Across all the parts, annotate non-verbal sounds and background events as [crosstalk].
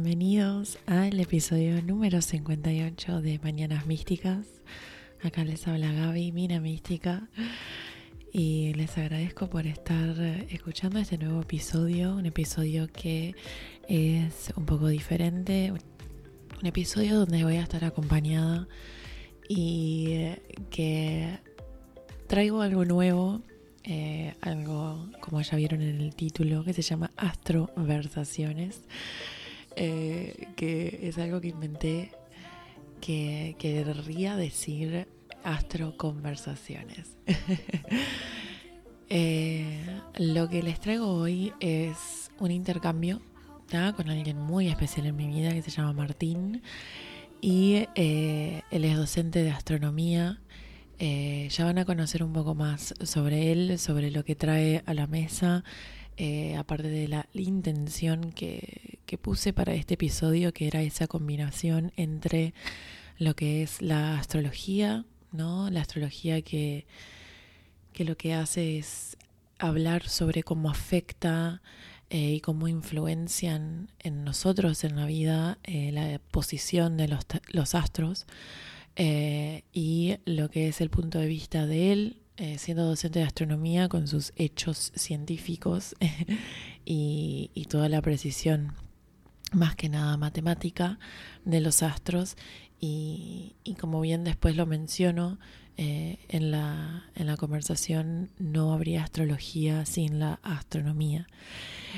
bienvenidos al episodio número 58 de Mañanas Místicas. Acá les habla Gaby, Mina Mística, y les agradezco por estar escuchando este nuevo episodio, un episodio que es un poco diferente, un episodio donde voy a estar acompañada y que traigo algo nuevo eh, algo como ya vieron en el título que se llama Astroversaciones, eh, que es algo que inventé que querría decir astroconversaciones. [laughs] eh, lo que les traigo hoy es un intercambio con alguien muy especial en mi vida que se llama Martín y eh, él es docente de astronomía. Eh, ya van a conocer un poco más sobre él, sobre lo que trae a la mesa, eh, aparte de la, intención que, puse para este episodio, que era esa combinación entre lo que es la astrología, ¿no? La astrología que, que lo que hace es hablar sobre cómo afecta eh, y cómo influencian en nosotros, en la vida, la posición de los, los astros. Eh, y lo que es el punto de vista de él, eh, siendo docente de astronomía con sus hechos científicos [laughs] y, toda la precisión, más que nada matemática, de los astros. Y, como bien después lo menciono eh, en, la, en la conversación, no habría astrología sin la astronomía.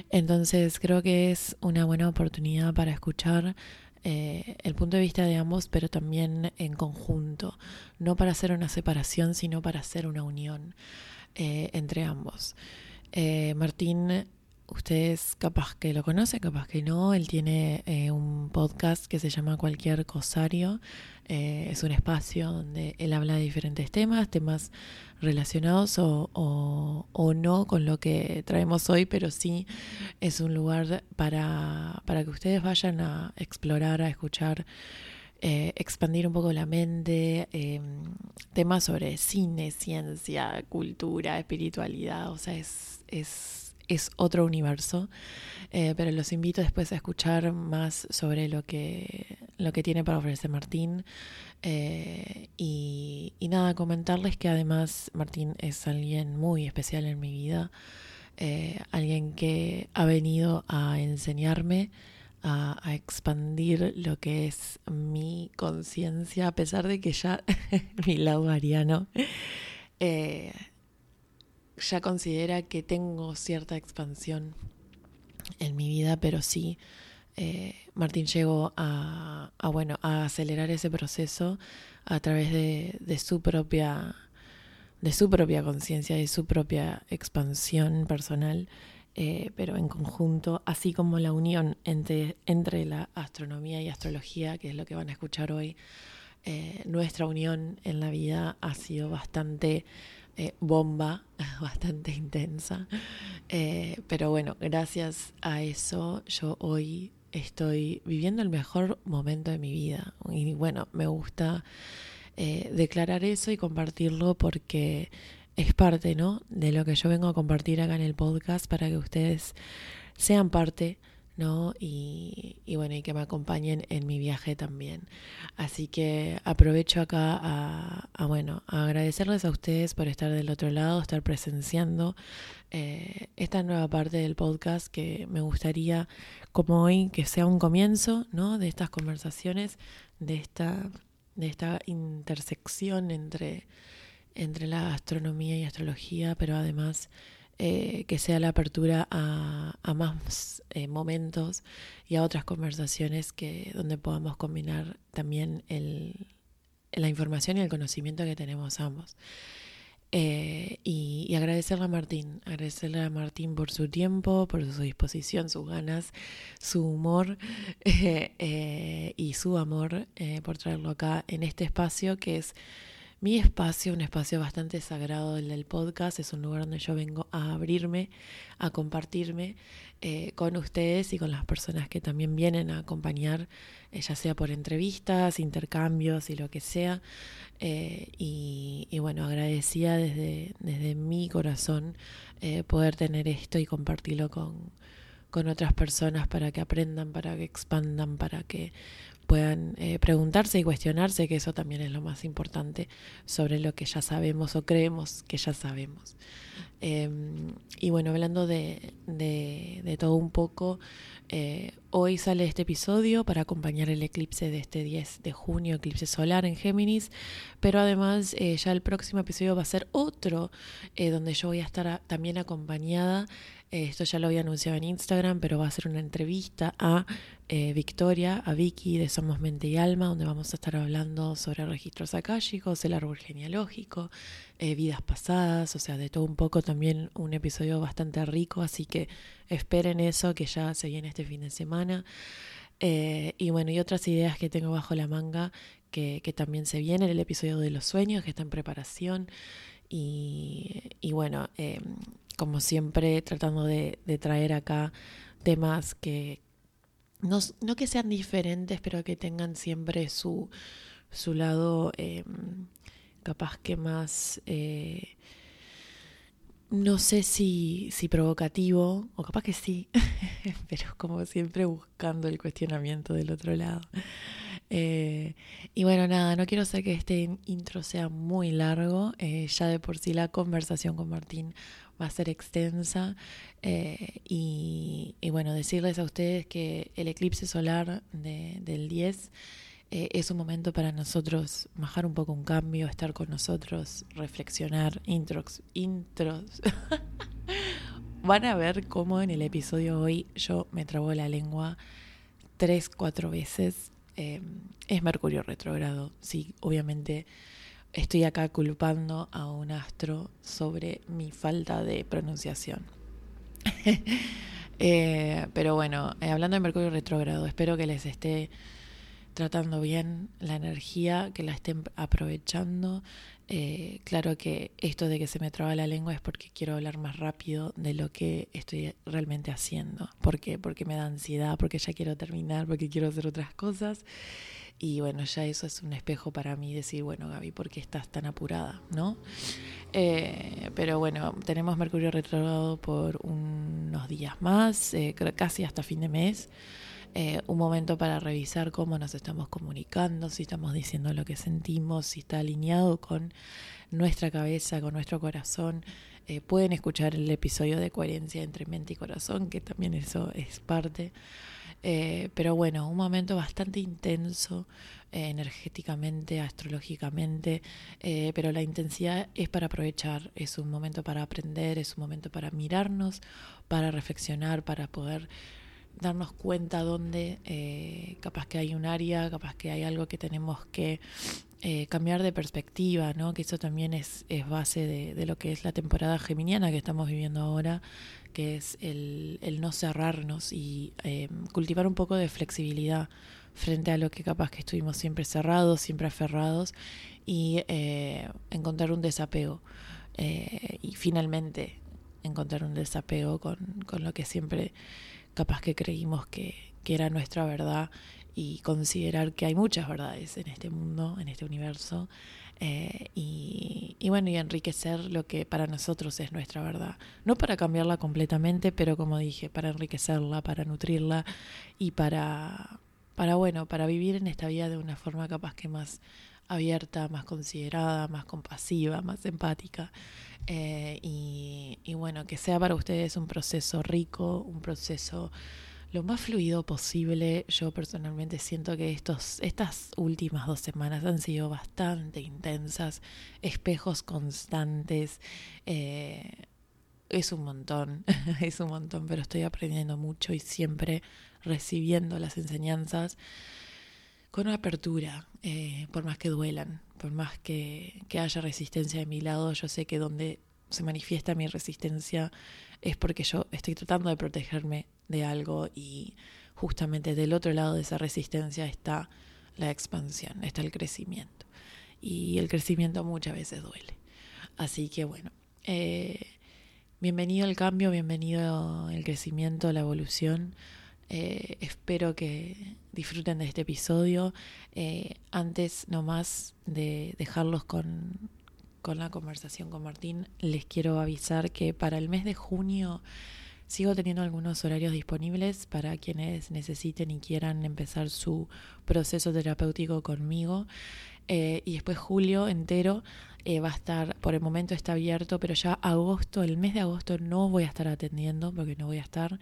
Entonces creo que es una buena oportunidad para escuchar eh, el punto de vista de ambos, pero también en conjunto, no para hacer una separación, sino para hacer una unión eh, entre ambos. Eh, Martín ustedes capaz que lo conocen, capaz que no. Él tiene eh, un podcast que se llama Cualquier Cosario. Eh, es un espacio donde él habla de diferentes temas, temas relacionados o, o, no con lo que traemos hoy, pero sí es un lugar para, para que ustedes vayan a explorar, a escuchar. Eh, expandir un poco la mente, em, temas sobre cine, ciencia, cultura, espiritualidad, o sea, es, es es otro universo. Eh, pero los invito después a escuchar más sobre lo que, lo que tiene para ofrecer Martín. Eh, y, nada, comentarles que además Martín es alguien muy especial en mi vida. Eh, alguien que ha venido a enseñarme a, expandir lo que es mi conciencia, a pesar de que ya [laughs] mi lado ariano ya considera que tengo cierta expansión en mi vida, pero sí, eh, Martín llegó a, bueno, a acelerar ese proceso a través de, su propia de su propia conciencia y su propia expansión personal, eh, pero en conjunto, así como la unión entre, entre la astronomía y astrología, que es lo que van a escuchar hoy, eh, nuestra unión en la vida ha sido bastante bomba, [laughs] bastante intensa. Eh, pero bueno, gracias a eso yo hoy estoy viviendo el mejor momento de mi vida. Y bueno, me gusta eh, declarar eso y compartirlo porque es parte, ¿no? De lo que yo vengo a compartir acá en el podcast para que ustedes sean parte ¿no? Y, bueno, y que me acompañen en mi viaje también. Así que aprovecho acá a, bueno, agradecerles a ustedes por estar del otro lado, estar presenciando eh, esta nueva parte del podcast que me gustaría, como hoy, que sea un comienzo, ¿no? De estas conversaciones, de esta, de esta intersección entre, entre la astronomía y astrología, pero además eh, que sea la apertura a, más eh, momentos y a otras conversaciones que donde podamos combinar también el, la información y el conocimiento que tenemos ambos. Eh, y, agradecerle a Martín, agradecerle a Martín por su tiempo, por su disposición, sus ganas, su humor [laughs] y su amor por traerlo acá en este espacio que es mi espacio, un espacio bastante sagrado el del podcast, es un lugar donde yo vengo a abrirme, a compartirme eh, con ustedes y con las personas que también vienen a acompañar, eh, ya sea por entrevistas, intercambios y lo que sea. Eh, y, bueno, agradecida desde, desde mi corazón poder tener esto y compartirlo con, con otras personas para que aprendan, para que expandan, para que puedan eh, preguntarse y cuestionarse, que eso también es lo más importante sobre lo que ya sabemos o creemos que ya sabemos. Em, y bueno, hablando de, de, todo un poco, eh, hoy sale este episodio para acompañar el eclipse de este 10 de junio, eclipse solar en Géminis, pero además eh, ya el próximo episodio va a ser otro, donde yo voy a estar también acompañada esto ya lo había anunciado en Instagram, pero va a ser una entrevista a eh, Victoria, a Vicky de Somos Mente y Alma, donde vamos a estar hablando sobre registros akáshicos, el árbol genealógico, eh, vidas pasadas, o sea, de todo un poco también un episodio bastante rico, así que esperen eso que ya se viene este fin de semana. Eh, y bueno, y otras ideas que tengo bajo la manga que, también se vienen, el episodio de los sueños que está en preparación. Y, y bueno, eh, como siempre, tratando de, traer acá temas que no, no, que sean diferentes, pero que tengan siempre su, su lado eh, capaz que más, eh, no sé si, si provocativo, o capaz que sí, [laughs] pero como siempre buscando el cuestionamiento del otro lado. Eh, y bueno, nada, no quiero hacer que este intro sea muy largo, ya de por sí la conversación con Martín va a ser extensa. Eh, y, bueno, decirles a ustedes que el eclipse solar del 10 eh, es un momento para nosotros bajar un poco un cambio, estar con nosotros, reflexionar, intros, intros. [laughs] Van a ver cómo en el episodio hoy yo me trabo la lengua tres, cuatro veces. Eh, es Mercurio retrógrado, sí, obviamente estoy acá culpando a un astro sobre mi falta de pronunciación. [laughs] Eh, pero bueno, eh, hablando de Mercurio retrógrado, espero que les esté tratando bien la energía, que la estén aprovechando. Eh, claro que esto de que se me traba la lengua es porque quiero hablar más rápido de lo que estoy realmente haciendo. ¿Por qué? Porque me da ansiedad, porque ya quiero terminar, porque quiero hacer otras cosas. Y bueno, ya eso es un espejo para mí decir, bueno, Gaby, ¿por qué estás tan apurada? ¿No? Eh, pero bueno, tenemos Mercurio retrógrado por unos días más, eh, casi hasta fin de mes. Eh, un momento para revisar cómo nos estamos comunicando, si estamos diciendo lo que sentimos, si está alineado con nuestra cabeza, con nuestro corazón. pueden escuchar el episodio de coherencia entre mente y corazón, que también eso es parte. Eh, pero bueno, un momento bastante intenso eh, energéticamente, astrológicamente, eh, pero la intensidad es para aprovechar, es un momento para aprender, es un momento para mirarnos, para reflexionar, para poder darnos cuenta dónde capaz que hay un área, capaz que hay algo que tenemos que cambiar de perspectiva, ¿no? que eso también es, base de, lo que es la temporada geminiana que estamos viviendo ahora, que es el, el no cerrarnos y eh, cultivar un poco de flexibilidad frente a lo que capaz que estuvimos siempre cerrados, siempre aferrados y eh, encontrar un desapego eh, y finalmente encontrar un desapego con, con, lo que siempre capaz que creímos que, que era nuestra verdad y considerar que hay muchas verdades en este mundo, en este universo, eh, y, bueno, y enriquecer lo que para nosotros es nuestra verdad. No para cambiarla completamente, pero como dije, para enriquecerla, para nutrirla y para, para bueno, para vivir en esta vida de una forma capaz que más abierta, más considerada, más compasiva, más empática. Eh, y, y bueno, que sea para ustedes un proceso rico, un proceso lo más fluido posible. Yo personalmente siento que estos, estas últimas dos semanas han sido bastante intensas, espejos constantes. Eh, es un montón, [laughs] es un montón, pero estoy aprendiendo mucho y siempre recibiendo las enseñanzas con apertura, eh, por más que duelan, por más que, que haya resistencia de mi lado, yo sé que donde se manifiesta mi resistencia es porque yo estoy tratando de protegerme de algo y justamente del otro lado de esa resistencia está la expansión, está el crecimiento. Y el crecimiento muchas veces duele. Así que bueno, eh, bienvenido al cambio, bienvenido el crecimiento, la evolución. Eh, espero que disfruten de este episodio. Eh, antes nomás de dejarlos con, con la conversación con Martín, les quiero avisar que para el mes de junio sigo teniendo algunos horarios disponibles para quienes necesiten y quieran empezar su proceso terapéutico conmigo. Eh, y después julio entero eh, va a estar, por el momento está abierto, pero ya agosto, el mes de agosto no voy a estar atendiendo porque no voy a estar.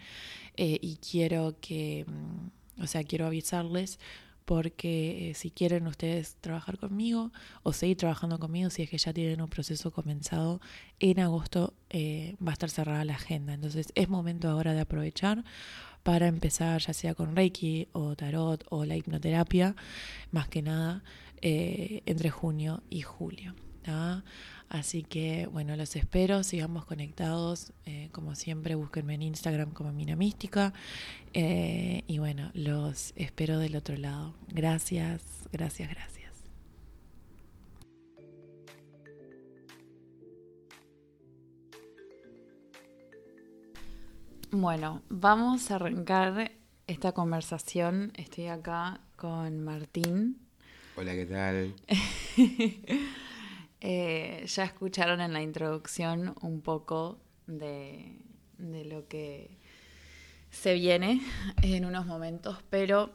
Eh, y quiero que, mm, o sea, quiero avisarles porque si quieren ustedes trabajar conmigo o seguir trabajando conmigo, si es que ya tienen un proceso comenzado, en agosto va a estar cerrada la agenda. Entonces es momento ahora de aprovechar para empezar ya sea con Reiki o Tarot o la hipnoterapia, más que nada. Eh, entre junio y julio. Así que bueno, los espero, sigamos conectados, eh, como siempre búsquenme en Instagram como Mina Mística eh, y bueno, los espero del otro lado. Gracias, gracias, gracias. Bueno, vamos a arrancar esta conversación. Estoy acá con Martín, Hola, ¿qué tal? [laughs] Eh, ya escucharon en la introducción un poco de, lo que se viene en unos momentos, pero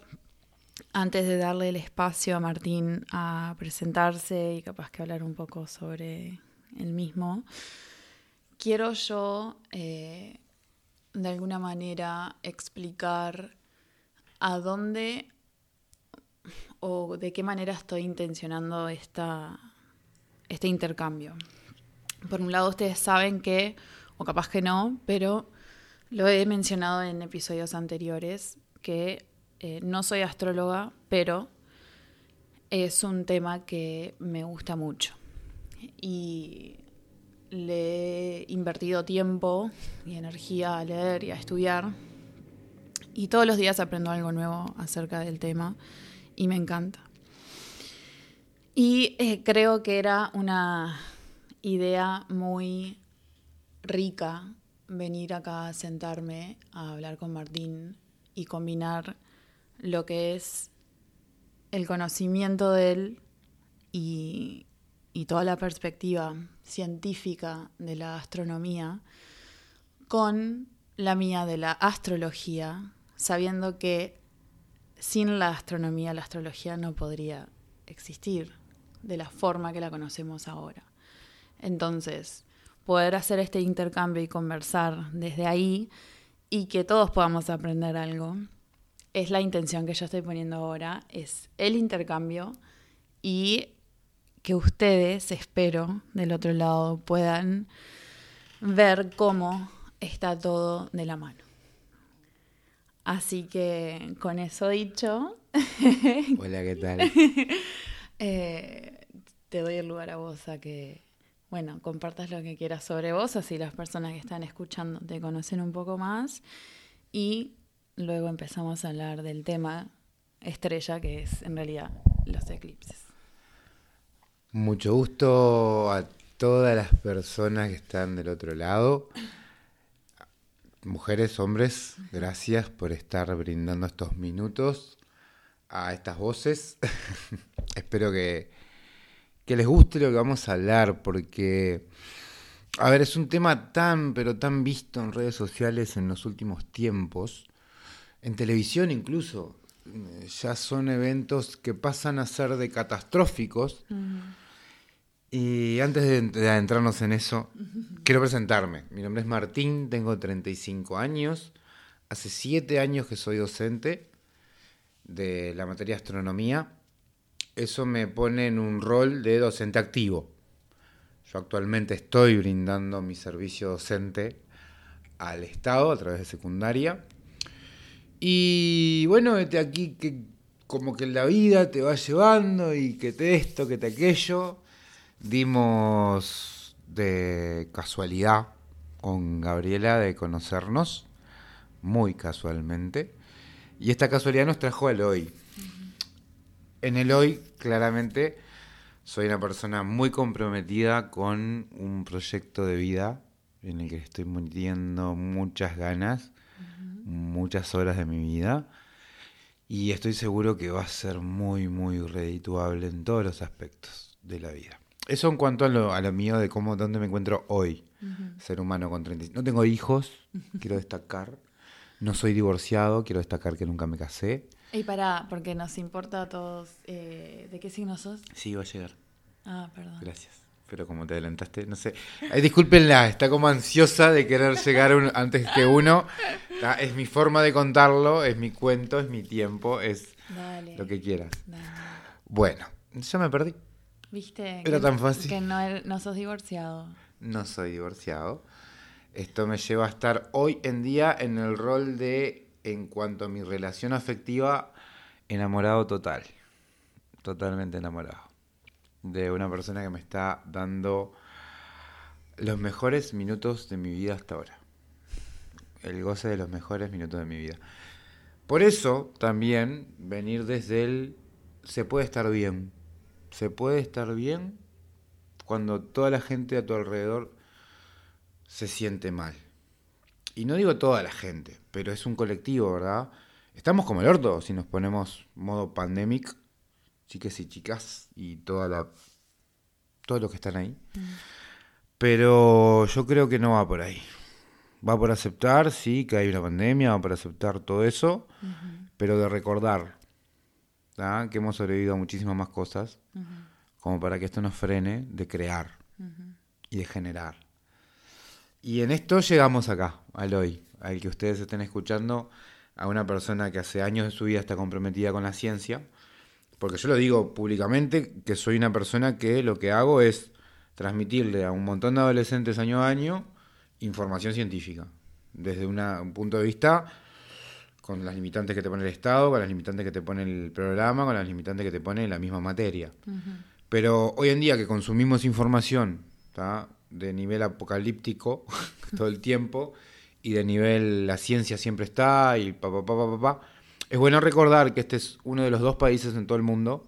antes de darle el espacio a Martín a presentarse y capaz que hablar un poco sobre el mismo, quiero yo eh, de alguna manera explicar a dónde o de qué manera estoy intencionando esta, este intercambio. Por un lado, ustedes saben que, o capaz que no, pero lo he mencionado en episodios anteriores, que eh, no soy astróloga, pero es un tema que me gusta mucho. Y le he invertido tiempo y energía a leer y a estudiar. Y todos los días aprendo algo nuevo acerca del tema y me encanta. Y eh, creo que era una idea muy rica venir acá a sentarme a hablar con Martín y combinar lo que es el conocimiento de él y, y toda la perspectiva científica de la astronomía con la mía de la astrología, sabiendo que sin la astronomía, la astrología no podría existir de la forma que la conocemos ahora. Entonces, poder hacer este intercambio y conversar desde ahí y que todos podamos aprender algo, es la intención que yo estoy poniendo ahora, es el intercambio y que ustedes, espero, del otro lado puedan ver cómo está todo de la mano. Así que con eso dicho. [laughs] Hola, ¿qué tal? [laughs] Eh, te doy el lugar a vos a que, bueno, compartas lo que quieras sobre vos, así las personas que están escuchando te conocen un poco más. Y luego empezamos a hablar del tema estrella, que es en realidad los eclipses. Mucho gusto a todas las personas que están del otro lado mujeres, hombres, gracias por estar brindando estos minutos a estas voces. [laughs] Espero que, que les guste lo que vamos a hablar, porque, a ver, es un tema tan, pero tan visto en redes sociales en los últimos tiempos, en televisión incluso. Ya son eventos que pasan a ser de catastróficos. Y antes de, adentrarnos en eso, quiero presentarme. Mi nombre es Martín, tengo 35 años. Hace 7 años que soy docente de la materia astronomía. Eso me pone en un rol de docente activo. Yo actualmente estoy brindando mi servicio docente al Estado a través de secundaria. Y bueno, desde aquí que como que la vida te va llevando y que te esto, que te aquello dimos de casualidad con Gabriela de conocernos, muy casualmente, y esta casualidad nos trajo al hoy. En el hoy, claramente, soy una persona muy comprometida con un proyecto de vida en el que estoy metiendo muchas ganas, muchas horas de mi vida, y estoy seguro que va a ser muy, muy redituable en todos los aspectos de la vida. Eso en cuanto a lo, a lo mío de cómo, dónde me encuentro hoy. ser humano con 35. No tengo hijos, [laughs] quiero destacar. No soy divorciado, quiero destacar que nunca me casé. Y para, porque nos importa a todos, eh, ¿de qué signo sos? Sí, va a llegar. Ah, perdón. Gracias. Pero como te adelantaste, no sé. Ay, discúlpenla, está como ansiosa de querer llegar un- antes que uno. Está- Es mi forma de contarlo, es mi cuento, es mi tiempo, es Dale. lo que quieras. dale. Bueno, ya me perdí. ¿Viste? Era que- tan fácil. Que no, no sos divorciado. No soy divorciado. Esto me lleva a estar hoy en día en el rol de, en cuanto a mi relación afectiva, enamorado total. Totalmente enamorado. De una persona que me está dando los mejores minutos de mi vida hasta ahora. El goce de los mejores minutos de mi vida. Por eso también venir desde el se puede estar bien. Se puede estar bien cuando toda la gente a tu alrededor se siente mal. Y no digo toda la gente, pero es un colectivo, ¿verdad? Estamos como el orto si nos ponemos modo pandemic, chiques y chicas y toda la todos los que están ahí. Pero yo creo que no va por ahí. Va por aceptar, sí, que hay una pandemia, va por aceptar todo eso, pero de recordar que hemos sobrevivido a muchísimas más cosas, como para que esto nos frene de crear y de generar. Y en esto llegamos acá, al hoy, al que ustedes estén escuchando, a una persona que hace años de su vida está comprometida con la ciencia, porque yo lo digo públicamente, que soy una persona que lo que hago es transmitirle a un montón de adolescentes año a año información científica, desde una- un punto de vista con las limitantes que te pone el Estado, con las limitantes que te pone el programa, con las limitantes que te pone la misma materia. Pero hoy en día que consumimos información ¿tá? De nivel apocalíptico [laughs] todo el tiempo y de nivel la ciencia siempre está y pa, pa, pa, pa, pa, pa, es bueno recordar que este es uno de los dos países en todo el mundo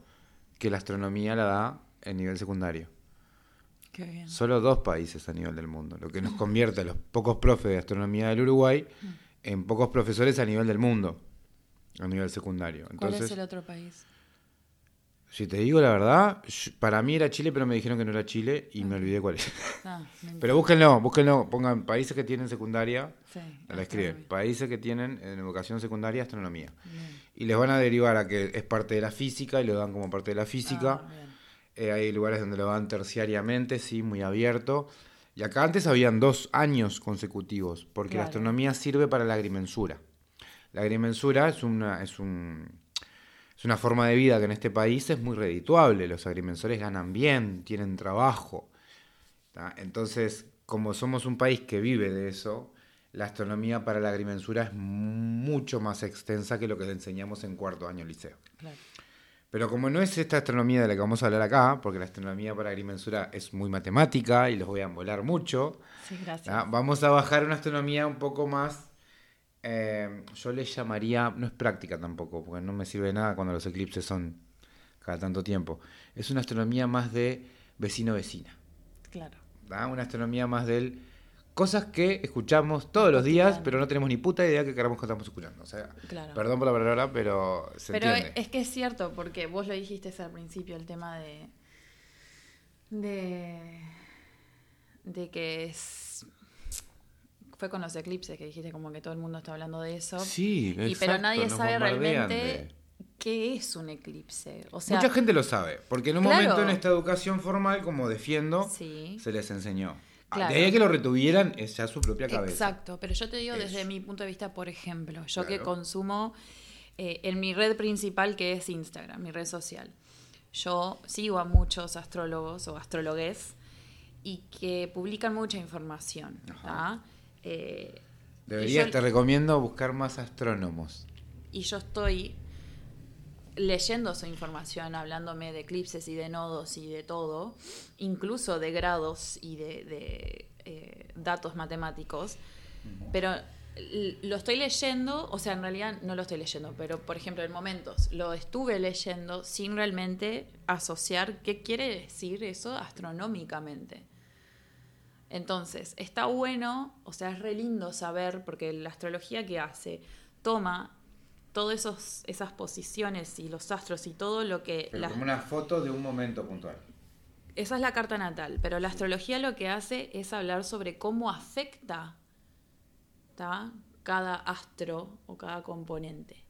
que la astronomía la da en nivel secundario. Qué bien. Solo dos países a nivel del mundo, lo que nos convierte a los pocos profes de astronomía del Uruguay en pocos profesores a nivel del mundo, a nivel secundario. ¿Cuál Entonces, es el otro país? Si te digo la verdad, para mí era Chile, pero me dijeron que no era Chile y me olvidé cuál es. Ah, [laughs] Pero búsquenlo, búsquenlo, pongan países que tienen secundaria, Sí, la escriben, países que tienen en educación secundaria astronomía. Bien. Y les van a derivar a que es parte de la física y lo dan como parte de la física. Ah. Eh, hay lugares donde lo dan terciariamente, sí, muy abierto. Y acá antes habían dos años consecutivos, porque la astronomía sirve para la agrimensura. La agrimensura es una, es, un, es una forma de vida que en este país es muy redituable. Los agrimensores ganan bien, tienen trabajo. ¿tá? Entonces, como somos un país que vive de eso, la astronomía para la agrimensura es mucho más extensa que lo que le enseñamos en cuarto año liceo. Claro. Pero como no es esta astronomía de la que vamos a hablar acá, porque la astronomía para agrimensura es muy matemática y los voy a embolar mucho, Sí, gracias. ¿tá? vamos a bajar una astronomía un poco más, eh, yo le llamaría, no es práctica tampoco, porque no me sirve de nada cuando los eclipses son cada tanto tiempo. Es una astronomía más de vecino-vecina, Claro. una astronomía más del... Cosas que escuchamos todos los días, pero no tenemos ni puta idea que queramos que estamos escuchando. O sea, Claro. perdón por la palabra, pero se Pero entiende. es que es cierto, porque vos lo dijiste al principio, el tema de. de. de que es. Fue con los eclipses que dijiste como que todo el mundo está hablando de eso. Sí, y pero exacto, nadie nos sabe realmente de- qué es un eclipse. O sea, Mucha gente lo sabe, porque en un Claro. momento en esta educación formal, como defiendo, Sí. se les enseñó. Claro. De ahí a que lo retuvieran es ya su propia cabeza. Exacto, pero yo te digo desde mi punto de vista, por ejemplo, yo que consumo eh, en mi red principal que es Instagram, mi red social. Yo sigo a muchos astrólogos o astrologues y que publican mucha información. Eh, Deberías, yo- te recomiendo buscar más astrónomos. y yo estoy leyendo esa información, hablándome de eclipses y de nodos y de todo, incluso de grados y de, de, eh, datos matemáticos, pero lo estoy leyendo, o sea, en realidad no lo estoy leyendo, pero por ejemplo en momentos lo estuve leyendo sin realmente asociar qué quiere decir eso astronómicamente. Entonces, está bueno, o sea, es re lindo saber, porque la astrología que hace toma todas esas posiciones y los astros y todo lo que... Pero la- como una foto de un momento puntual. esa es la carta natal, pero la astrología lo que hace es hablar sobre cómo afecta ¿tá? cada astro o cada componente.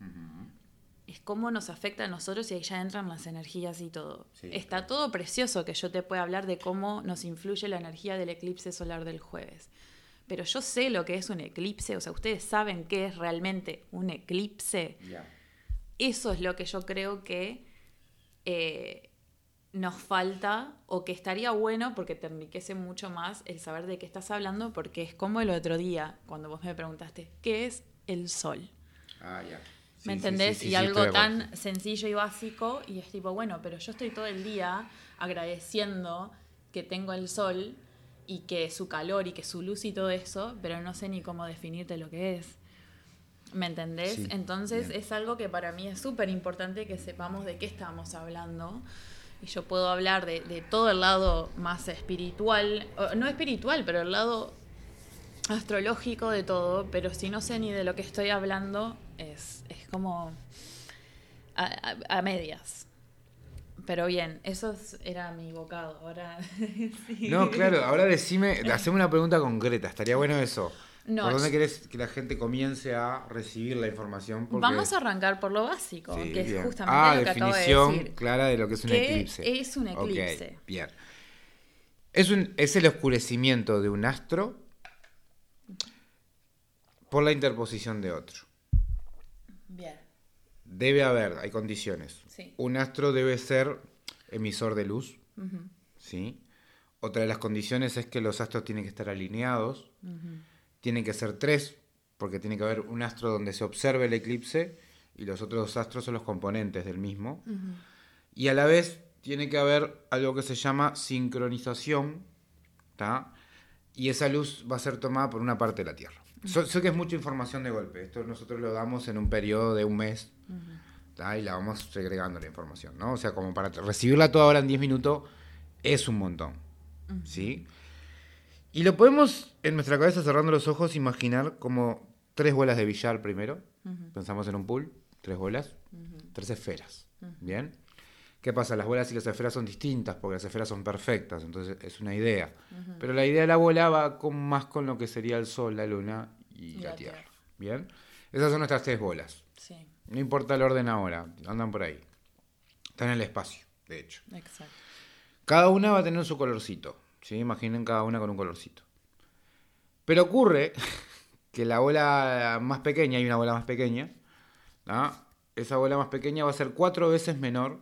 Es cómo nos afecta a nosotros y ahí ya entran las energías y todo. Sí, Está claro. todo precioso que yo te pueda hablar de cómo nos influye la energía del eclipse solar del jueves. Pero yo sé lo que es un eclipse, o sea, ustedes saben qué es realmente un eclipse. Eso es lo que yo creo que eh, nos falta o que estaría bueno porque te enriquece mucho más el saber de qué estás hablando porque es como el otro día cuando vos me preguntaste, ¿qué es el sol? Ah, ya. ¿Me entendés? y algo tan sencillo y básico y es tipo, bueno, pero yo estoy todo el día agradeciendo que tengo el sol y que su calor y que su luz y todo eso, pero no sé ni cómo definirte lo que es. ¿Me entendés? Sí, Entonces bien. es algo que para mí es súper importante que sepamos de qué estamos hablando. Y yo puedo hablar de, de todo el lado más espiritual, no espiritual, pero el lado astrológico de todo, pero si no sé ni de lo que estoy hablando, es, es como a, a- a medias. Pero bien, eso es- era mi bocado. Ahora. [laughs] sí. No, claro, ahora decime, haceme una pregunta concreta, estaría bueno eso. No, ¿Por dónde querés que la gente comience a recibir la información? Porque- Vamos a arrancar por lo básico, Sí, que es justamente ah, lo que acabo de definición decir. clara de lo que es un ¿Qué eclipse. es un eclipse? bien. Es, un, es el oscurecimiento de un astro por la interposición de otro. Bien. Debe haber, hay condiciones. Sí. Un astro debe ser emisor de luz, ¿sí? Otra de las condiciones es que los astros tienen que estar alineados, tienen que ser tres, porque tiene que haber un astro donde se observe el eclipse y los otros dos astros son los componentes del mismo. Y a la vez tiene que haber algo que se llama sincronización, ¿tá? Y esa luz va a ser tomada por una parte de la Tierra. So- sé que es mucha información de golpe. Esto nosotros lo damos en un periodo de un mes. ¿tá? Y la vamos segregando la información, ¿no? O sea, como para recibirla toda ahora en 10 minutos es un montón, ¿sí? Y lo podemos en nuestra cabeza cerrando los ojos imaginar como tres bolas de billar primero. Pensamos en un pool, tres bolas, tres esferas, ¿bien? ¿Qué pasa? Las bolas y las esferas son distintas porque las esferas son perfectas, entonces es una idea. Pero la idea de la bola va con, más con lo que sería el sol, la luna y, Y la, la tierra. Tierra. ¿Bien? Esas son nuestras tres bolas. Sí, No importa el orden ahora, andan por ahí. Están en el espacio, de hecho. exacto. Cada una va a tener su colorcito. ¿sí? Imaginen cada una con un colorcito. Pero ocurre [laughs] que la bola más pequeña, hay una bola más pequeña, ¿no? esa bola más pequeña va a ser cuatro veces menor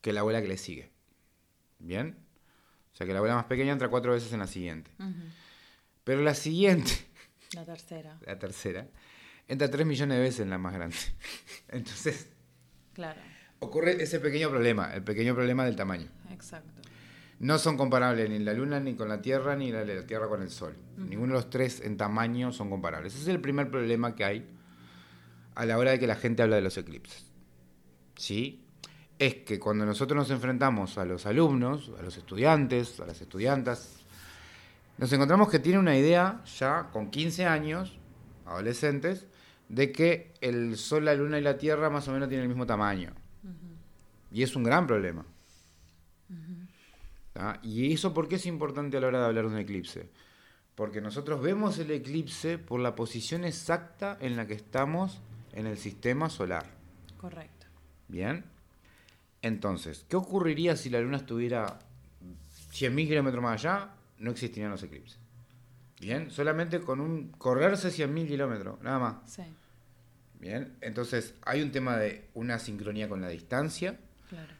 que la bola que le sigue. ¿Bien? O sea que la bola más pequeña entra cuatro veces en la siguiente. Pero la siguiente, [laughs] La tercera, la tercera, entra tres millones de veces en la más grande. [laughs] Entonces, claro, ocurre ese pequeño problema, el pequeño problema del tamaño. exacto. No son comparables ni la Luna ni con la Tierra ni la, la Tierra con el Sol. Ninguno de los tres en tamaño son comparables. Ese es el primer problema que hay a la hora de que la gente habla de los eclipses. ¿Sí? Es que cuando nosotros nos enfrentamos a los alumnos, a los estudiantes, a las estudiantas, nos encontramos que tienen una idea ya con 15 años, adolescentes, de que el Sol, la Luna y la Tierra más o menos tienen el mismo tamaño. Y es un gran problema. ¿Y eso por qué es importante a la hora de hablar de un eclipse? Porque nosotros vemos el eclipse por la posición exacta en la que estamos en el sistema solar. Correcto. ¿Bien? Entonces, ¿qué ocurriría si la luna estuviera 100.000 kilómetros más allá? No existirían los eclipses. ¿Bien? Solamente con un correrse 100.000 kilómetros, nada más. Sí, ¿Bien? Entonces, hay un tema de una sincronía con la distancia. claro.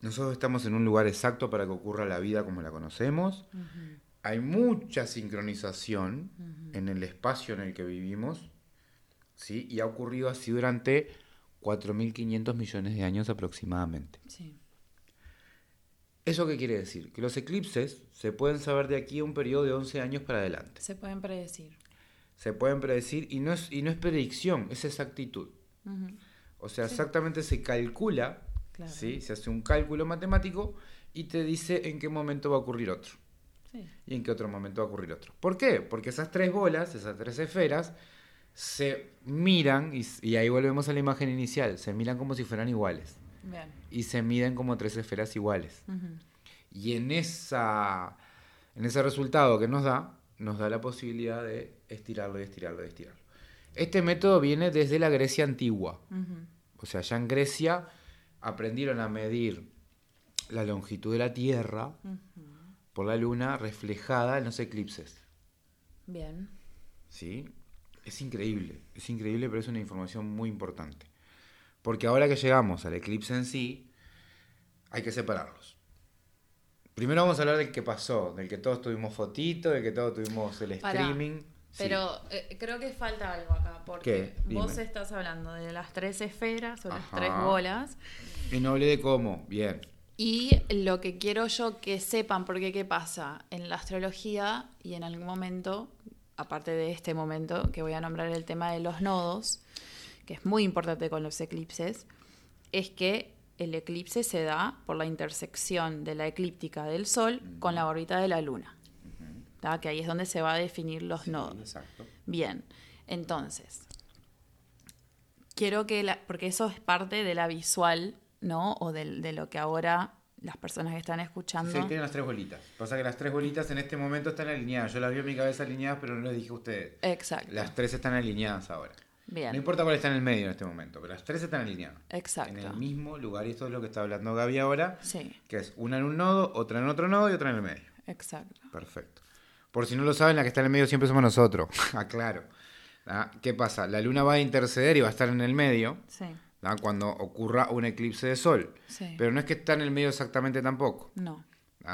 Nosotros estamos en un lugar exacto para que ocurra la vida como la conocemos. Hay mucha sincronización en el espacio en el que vivimos. ¿sí? Y ha ocurrido así durante 4.500 millones de años aproximadamente. Sí, ¿Eso qué quiere decir? Que los eclipses se pueden saber de aquí a un periodo de 11 años para adelante. se pueden predecir. Se pueden predecir y no es, y no es predicción, es exactitud. O sea, exactamente se calcula, Claro. ¿sí? se hace un cálculo matemático y te dice en qué momento va a ocurrir otro Sí, y en qué otro momento va a ocurrir otro. ¿Por qué? Porque esas tres bolas, esas tres esferas, se miran, y, y ahí volvemos a la imagen inicial, se miran como si fueran iguales bien. y se miden como tres esferas iguales. Y en, esa, en ese resultado que nos da, nos da la posibilidad de estirarlo y estirarlo y estirarlo. Este método viene desde la Grecia antigua. O sea, ya en Grecia aprendieron a medir la longitud de la Tierra por la Luna reflejada en los eclipses. Bien. ¿Sí? Es increíble, es increíble, pero es una información muy importante. Porque ahora que llegamos al eclipse en sí, hay que separarlos. Primero vamos a hablar del que pasó, del que todos tuvimos fotito, del que todos tuvimos el Pará, streaming. Sí. Pero eh, creo que falta algo acá, porque vos estás hablando de las tres esferas o las tres bolas. Y no hablé de cómo, bien. Y lo que quiero yo que sepan, porque qué pasa en la astrología y en algún momento, aparte de este momento, que voy a nombrar el tema de los nodos, que es muy importante con los eclipses, es que el eclipse se da por la intersección de la eclíptica del Sol con la órbita de la Luna. Que ahí es donde se va a definir los nodos. Exacto. Bien, entonces, quiero que, la, porque eso es parte de la visual, ¿no? O de, lo que ahora las personas que están escuchando... Sí, tienen las tres bolitas. Pasa que las tres bolitas en este momento están alineadas. Yo las vi en mi cabeza alineadas, pero no les dije a ustedes. Exacto. Las tres están alineadas ahora. Bien. No importa cuál está en el medio en este momento, pero las tres están alineadas. Exacto. En el mismo lugar, y esto es lo que está hablando Gaby ahora, Sí, que es una en un nodo, otra en otro nodo y otra en el medio. exacto. Perfecto. Por si no lo saben, la que está en el medio siempre somos nosotros. [laughs] Aclaro. ¿Ah? ¿Qué pasa? La luna va a interceder y va a estar en el medio Sí, cuando ocurra un eclipse de sol. sí. Pero no es que está en el medio exactamente tampoco. No.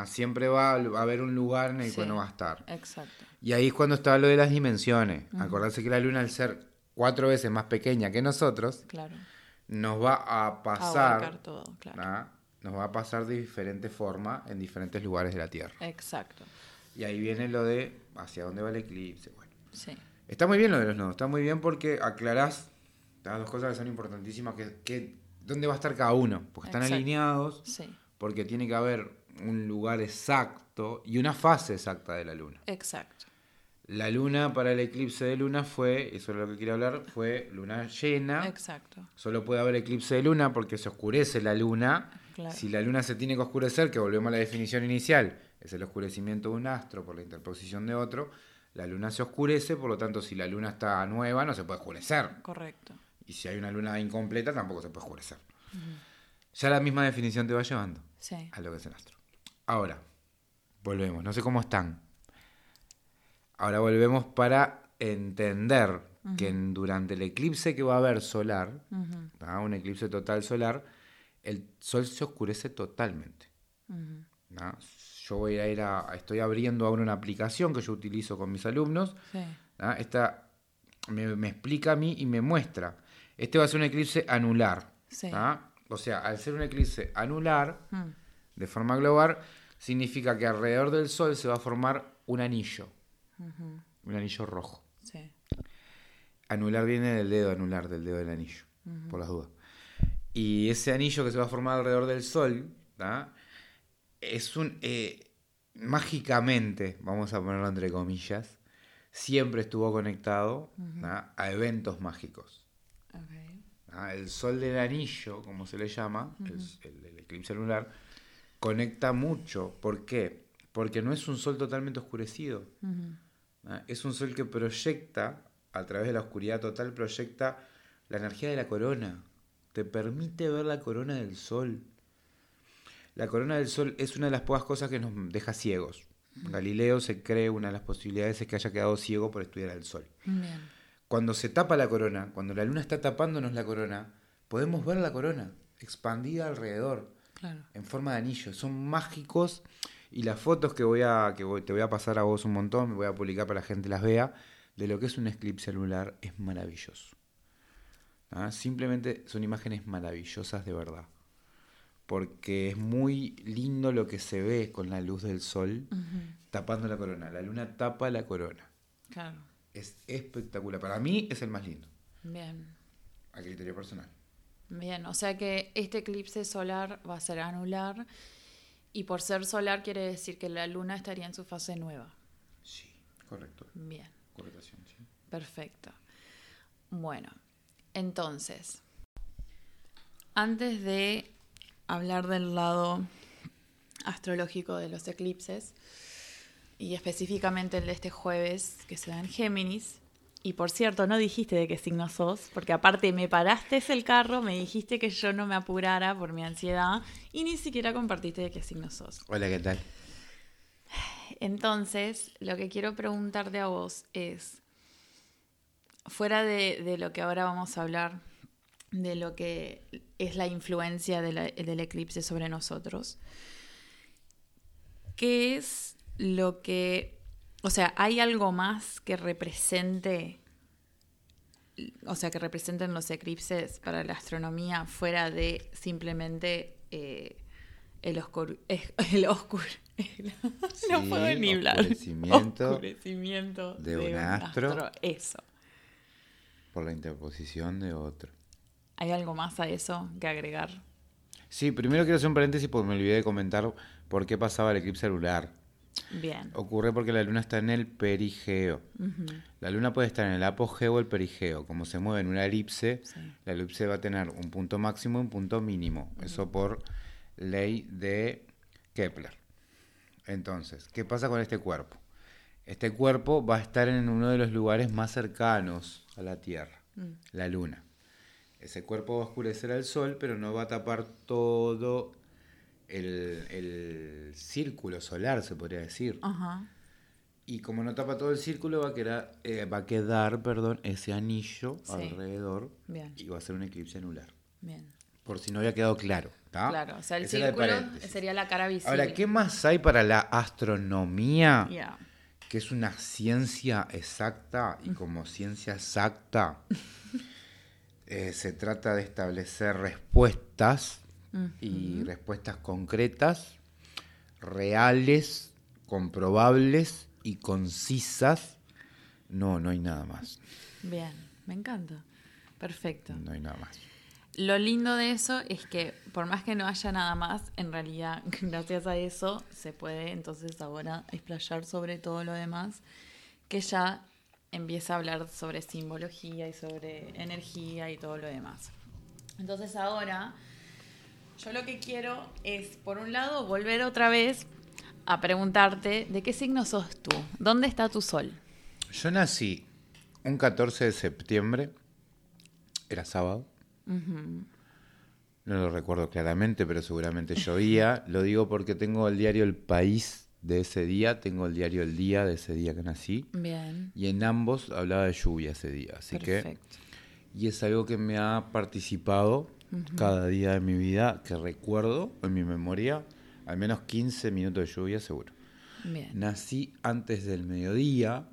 Siempre va a a haber un lugar en el Sí. que no va a estar. exacto. Y ahí es cuando está lo de las dimensiones. Acordarse que la luna, al ser cuatro veces más pequeña que nosotros, Claro. nos va a pasar, Abarcar todo, claro. nos va a pasar de diferente forma en diferentes lugares de la Tierra. Exacto. Y ahí viene lo de hacia dónde va el eclipse. Bueno, Sí, está muy bien lo de los nodos, está muy bien porque aclarás las dos cosas que son importantísimas, que, que dónde va a estar cada uno, porque están Exacto. alineados, sí, porque tiene que haber un lugar exacto y una fase exacta de la luna. exacto. La luna para el eclipse de luna fue, eso es lo que quiero hablar, fue luna llena. Exacto. Solo puede haber eclipse de luna porque se oscurece la luna. Claro. Si la luna se tiene que oscurecer, que volvemos a la definición inicial, es el oscurecimiento de un astro por la interposición de otro, la luna se oscurece, por lo tanto, si la luna está nueva, no se puede oscurecer. Correcto. Y si hay una luna incompleta, tampoco se puede oscurecer. Ya la misma definición te va llevando Sí. a lo que es el astro. Ahora, volvemos. No sé cómo están. Ahora volvemos para entender que en- durante el eclipse que va a haber solar, un eclipse total solar, el sol se oscurece totalmente. Yo voy a ir a, estoy abriendo ahora una aplicación que yo utilizo con mis alumnos. Esta me, me explica a mí y me muestra. Este va a ser un eclipse anular. O sea, al ser un eclipse anular, Mm, de forma global, significa que alrededor del Sol se va a formar un anillo, un anillo rojo. Sí. Anular viene del dedo anular, del dedo del anillo, por las dudas. Y ese anillo que se va a formar alrededor del Sol, ¿tá? es un... eh, mágicamente, vamos a ponerlo entre comillas, siempre estuvo conectado a eventos mágicos. Ok. ¿tá? El Sol del anillo, como se le llama, el, el- el eclipse lunar, conecta mucho. ¿Por qué? Porque no es un Sol totalmente oscurecido. ¿ah? Es un sol que proyecta, a través de la oscuridad total, proyecta la energía de la corona. Te permite ver la corona del sol. La corona del sol es una de las pocas cosas que nos deja ciegos. Galileo se cree una de las posibilidades es que haya quedado ciego por estudiar al sol. Bien. Cuando se tapa la corona, cuando la luna está tapándonos la corona, podemos ver la corona expandida alrededor Claro. en forma de anillo. Son mágicos y las fotos que voy a que voy- te voy a pasar a vos un montón, me voy a publicar para que la gente las vea, de lo que es un eclipse lunar es maravilloso. ¿Ah? Simplemente son imágenes maravillosas de verdad. Porque es muy lindo lo que se ve con la luz del sol tapando la corona. La luna tapa la corona. Claro. Es espectacular. Para mí es el más lindo, Bien. a criterio personal. Bien, o sea que este eclipse solar va a ser anular y por ser solar quiere decir que la luna estaría en su fase nueva. Sí, correcto. Bien, Correctación, sí. perfecto. Bueno, entonces, antes de hablar del lado astrológico de los eclipses y específicamente el de este jueves que se da en Géminis. Y por cierto, no dijiste de qué signo sos, porque aparte me paraste el carro, me dijiste que yo no me apurara por mi ansiedad y ni siquiera compartiste de qué signo sos. Hola, ¿qué tal? Entonces, lo que quiero preguntarte a vos es, fuera de, de lo que ahora vamos a hablar, de lo que es la influencia de la- del eclipse sobre nosotros, ¿qué es lo que, o sea, hay algo más que represente, o sea, que representen los eclipses para la astronomía fuera de simplemente eh, el oscuro, [laughs] el oscuro, [laughs] no Sí, puedo ni hablar, oscurecimiento oscurecimiento de un astro. eso. Por la interposición de otro. ¿Hay algo más a eso que agregar? Sí, primero quiero hacer un paréntesis porque me olvidé de comentar por qué pasaba el eclipse lunar. Bien. Ocurre porque la luna está en el perigeo. La luna puede estar en el apogeo o el perigeo. Como se mueve en una elipse, Sí. la elipse va a tener un punto máximo y un punto mínimo. Eso por ley de Kepler. Entonces, ¿qué pasa con este cuerpo? Este cuerpo va a estar en uno de los lugares más cercanos a la Tierra, la luna. Ese cuerpo va a oscurecer al sol, pero no va a tapar todo el, el círculo solar, se podría decir. Ajá. Y como no tapa todo el círculo, va a quedar, eh, va a quedar perdón, ese anillo Sí. alrededor Bien. y va a ser un eclipse anular. Bien. Por si no había quedado claro. ¿tá? Claro, o sea, el círculo sería la cara visible. Ahora, ¿qué más hay para la astronomía? Que es una ciencia exacta y como ciencia exacta [laughs] eh, se trata de establecer respuestas y respuestas concretas, reales, comprobables y concisas. No, no hay nada más. Bien, me encanta. Perfecto. No hay nada más. Lo lindo de eso es que por más que no haya nada más, en realidad [laughs] gracias a eso se puede entonces ahora explayar sobre todo lo demás, que ya empieza a hablar sobre simbología y sobre energía y todo lo demás. Entonces ahora yo lo que quiero es, por un lado, volver otra vez a preguntarte de qué signo sos tú, dónde está tu sol. Yo nací un 14 de septiembre, era sábado. No lo recuerdo claramente, pero seguramente llovía. Lo digo porque tengo el diario El País de ese día, tengo el diario El Día de ese día que nací. Bien. Y en ambos hablaba de lluvia ese día. Así que. Perfecto. Y es algo que me ha participado cada día de mi vida, que recuerdo en mi memoria, al menos 15 minutos de lluvia seguro. Bien. Nací antes del mediodía,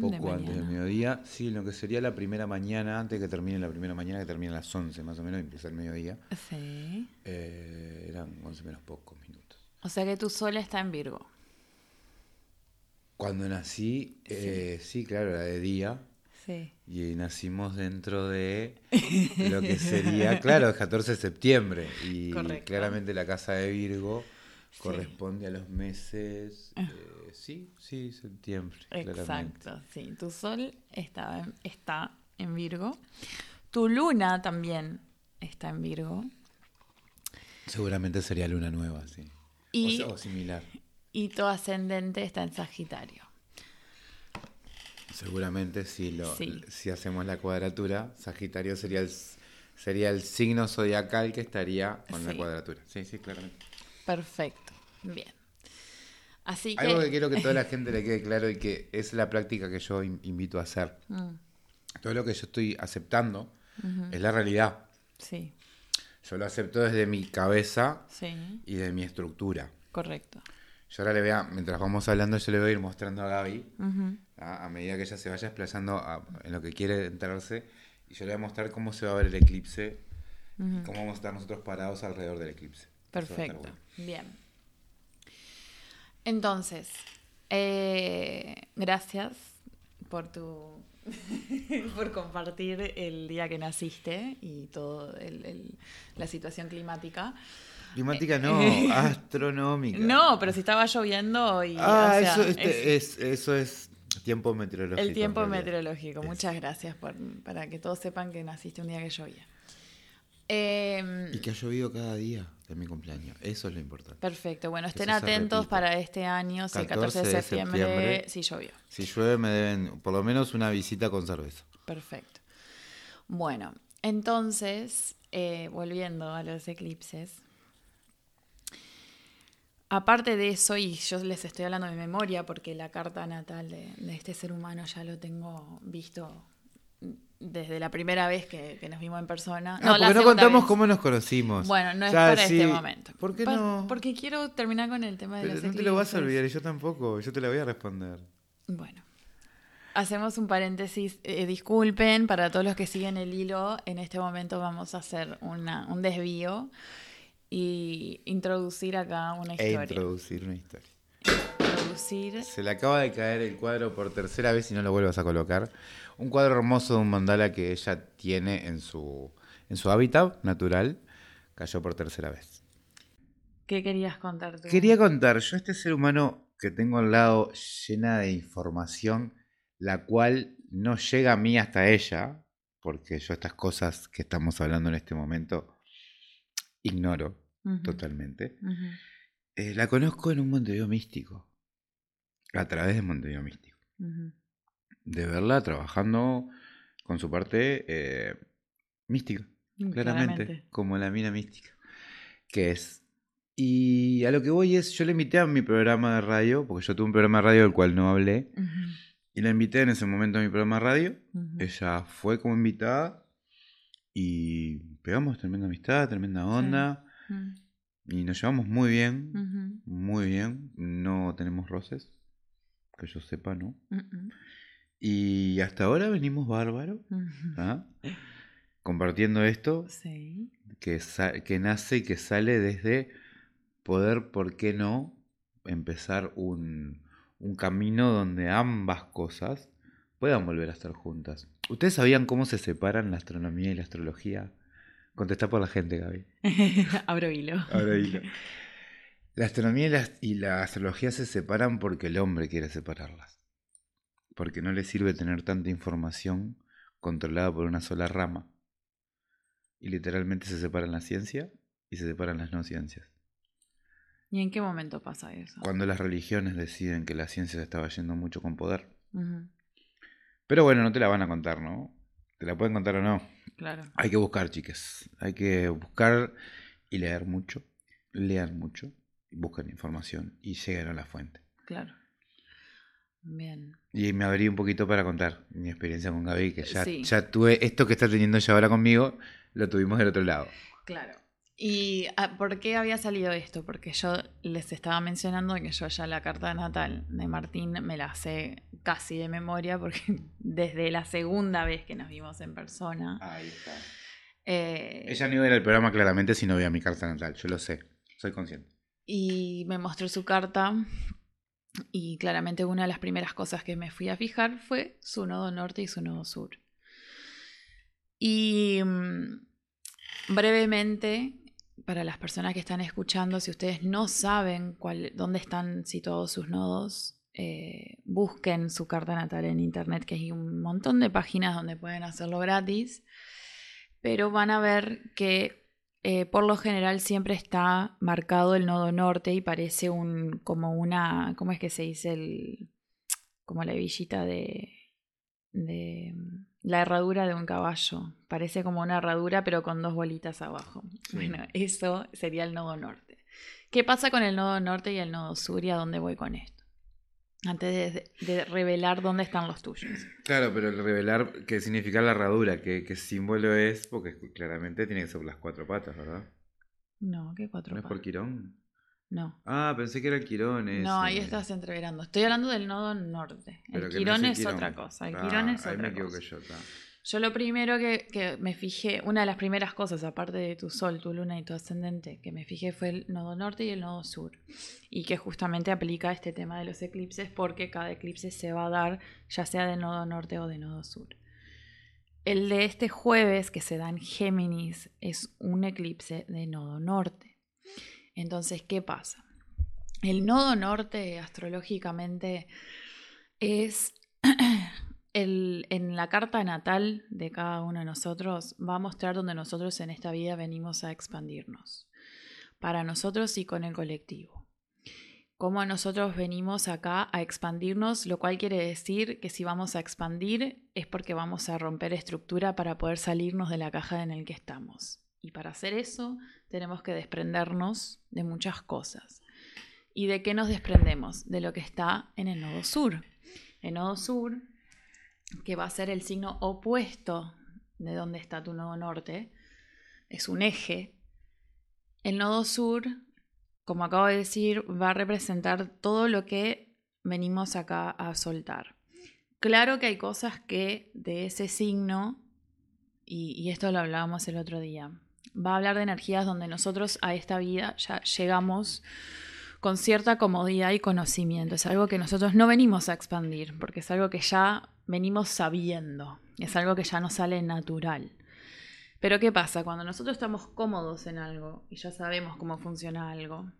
poco de antes del mediodía, sí, en lo que sería la primera mañana, antes que termine la primera mañana, que termine a las 11 más o menos, empieza el mediodía, Sí. eh, eran 11 menos pocos minutos. O sea que tu sol está en Virgo. Cuando nací, eh, sí, claro, era de día, Sí. y nacimos dentro de [laughs] lo que sería, claro, el 14 de septiembre, y Correcto. claramente la casa de Virgo corresponde a los meses, eh, sí, sí, septiembre, claramente. Exacto, sí. Tu sol está en, está en Virgo. Tu luna también está en Virgo. Seguramente sería luna nueva, sí. Y- o, o similar. Y tu ascendente está en Sagitario. Seguramente si, lo, Sí. si hacemos la cuadratura, Sagitario sería el, sería el signo zodiacal que estaría con la Sí. cuadratura. Sí, sí, claramente. Perfecto. Bien. Así que. Algo que quiero que toda la [laughs] gente le quede claro y que es la práctica que yo in- invito a hacer. Mm, Todo lo que yo estoy aceptando es la realidad. sí, Yo lo acepto desde mi cabeza sí. y de mi estructura. Correcto. Yo ahora le voy a, mientras vamos hablando, yo le voy a ir mostrando a Gaby, Ujú, a, a medida que ella se vaya explayando a- en lo que quiere enterarse, y yo le voy a mostrar cómo se va a ver el eclipse y cómo vamos a estar nosotros parados alrededor del eclipse. Perfecto. bueno. Bien. Entonces, eh, gracias por tu [laughs] por compartir el día que naciste y todo el- el- la situación climática. Climática no, [laughs] astronómica. No, pero si estaba lloviendo y Ah, o sea, eso, este, es es, eso es tiempo meteorológico. el tiempo meteorológico. Es- Muchas gracias por, para que todos sepan que naciste un día que llovía. Y que ha llovido cada día. en mi cumpleaños. Eso es lo importante. Perfecto. Bueno, estén atentos para este año, si el 14 de 14 de septiembre, septiembre. sí llovió. Si llueve me deben por lo menos una visita con cerveza. Perfecto. Bueno, entonces, eh, volviendo a los eclipses. Aparte de eso, y yo les estoy hablando de memoria porque la carta natal de, de este ser humano ya lo tengo visto desde la primera vez que, que nos vimos en persona. Ah, la porque no contamos vez. cómo nos conocimos. Bueno, no es Ya, para sí. este momento. ¿Por qué no? Porque quiero terminar con el tema de Pero los no te lo vas a eclipses. olvidar y yo tampoco. Yo te la voy a responder. Bueno, hacemos un paréntesis. Eh, disculpen para todos los que siguen el hilo. En este momento vamos a hacer una- un desvío y introducir acá una E historia. introducir una historia. Introducir. Se le acaba de caer el cuadro por tercera vez y no lo vuelvas a colocar. Un cuadro hermoso de un mandala que ella tiene en su, en su hábitat natural. Cayó por tercera vez. ¿Qué querías contar tú? Quería contar, yo este ser humano que tengo al lado llena de información, la cual no llega a mí hasta ella, porque yo estas cosas que estamos hablando en este momento ignoro Totalmente. Eh, la conozco en un Montevideo místico, a través de Montevideo místico. De verla trabajando con su parte eh, mística, claramente, Claramente. como la mina mística, que es. Y a lo que voy es, yo le invité a mi programa de radio, porque yo tuve un programa de radio del cual no hablé, y la invité en ese momento a mi programa de radio. Ella fue como invitada y pegamos tremenda amistad, tremenda onda, Y nos llevamos muy bien. Muy bien, no tenemos roces, que yo sepa, ¿no? Y hasta ahora venimos bárbaro. ¿ah? compartiendo esto Sí. que, que nace y que sale desde poder, ¿por qué no?, empezar un, un camino donde ambas cosas puedan volver a estar juntas. ¿Ustedes sabían cómo se separan la astronomía y la astrología? Contestá por la gente, Gaby. [laughs] Abro hilo. Ahora hilo. [laughs] La astronomía y la, y la astrología se separan porque el hombre quiere separarlas. Porque no le sirve tener tanta información controlada por una sola rama. Y literalmente se separan la ciencia y se separan las no ciencias. ¿Y en qué momento pasa eso? Cuando las religiones deciden que la ciencia se estaba yendo mucho con poder. Pero bueno, no te la van a contar, ¿no? Te la pueden contar o no. Claro. Hay que buscar, chicas. Hay que buscar y leer mucho. Lean mucho. Buscan información y lleguen a la fuente. Claro. Bien. Y me abrí un poquito para contar mi experiencia con Gaby, que ya, Sí. ya tuve esto que está teniendo ella ahora conmigo, lo tuvimos del otro lado. Claro. ¿Y ah, por qué había salido esto? Porque yo les estaba mencionando que yo ya la carta natal de Martín me la sé casi de memoria, porque [laughs] desde la segunda vez que nos vimos en persona. Ahí está. eh, Ella no iba a ir al programa claramente si no veía mi carta natal, yo lo sé, soy consciente. y me mostró su carta. Y claramente una de las primeras cosas que me fui a fijar fue su nodo norte y su nodo sur. Y mm, brevemente, para las personas que están escuchando, si ustedes no saben dónde están situados sus nodos, eh, busquen su carta natal en internet, que hay un montón de páginas donde pueden hacerlo gratis, pero van a ver que eh, por lo general siempre está marcado el nodo norte y parece un como una, ¿cómo es que se dice? El, como la hebillita de, de la herradura de un caballo. Parece como una herradura pero con dos bolitas abajo. Sí. Bueno, eso sería el nodo norte. ¿Qué pasa con el nodo norte y el nodo sur y a dónde voy con esto? Antes de, de revelar dónde están los tuyos. Claro, pero el revelar qué significa la herradura, qué, qué símbolo es, porque claramente tiene que ser las cuatro patas, ¿verdad? No, ¿qué cuatro ¿No es por patas? Quirón? No. Ah, pensé que era el Quirón ese. No, ahí estás entreverando. Estoy hablando del nodo norte. El no quirón el es otra cosa. El Ah, quirón es ahí otra me equivoqué cosa. yo. Yo lo primero que, que me fijé, una de las primeras cosas, aparte de tu sol, tu luna y tu ascendente, que me fijé fue el nodo norte y el nodo sur. Y que justamente aplica este tema de los eclipses porque cada eclipse se va a dar ya sea de nodo norte o de nodo sur. El de este jueves que se da en Géminis es un eclipse de nodo norte. Entonces, ¿qué pasa? El nodo norte astrológicamente es [clears throat] el, en la carta natal de cada uno de nosotros va a mostrar donde nosotros en esta vida venimos a expandirnos. para nosotros y con el colectivo. Cómo nosotros venimos acá a expandirnos, lo cual quiere decir que si vamos a expandir es porque vamos a romper estructura para poder salirnos de la caja en la que estamos. Y para hacer eso tenemos que desprendernos de muchas cosas. ¿Y de qué nos desprendemos? De lo que está en el nodo sur. El nodo sur, que va a ser el signo opuesto de donde está tu nodo norte, es un eje. El nodo sur, como acabo de decir, va a representar todo lo que venimos acá a soltar. Claro que hay cosas que de ese signo, y, y esto lo hablábamos el otro día, va a hablar de energías donde nosotros a esta vida ya llegamos con cierta comodidad y conocimiento. Es algo que nosotros no venimos a expandir, porque es algo que ya venimos sabiendo, es algo que ya nos sale natural. Pero ¿qué pasa? Cuando nosotros estamos cómodos en algo y ya sabemos cómo funciona algo,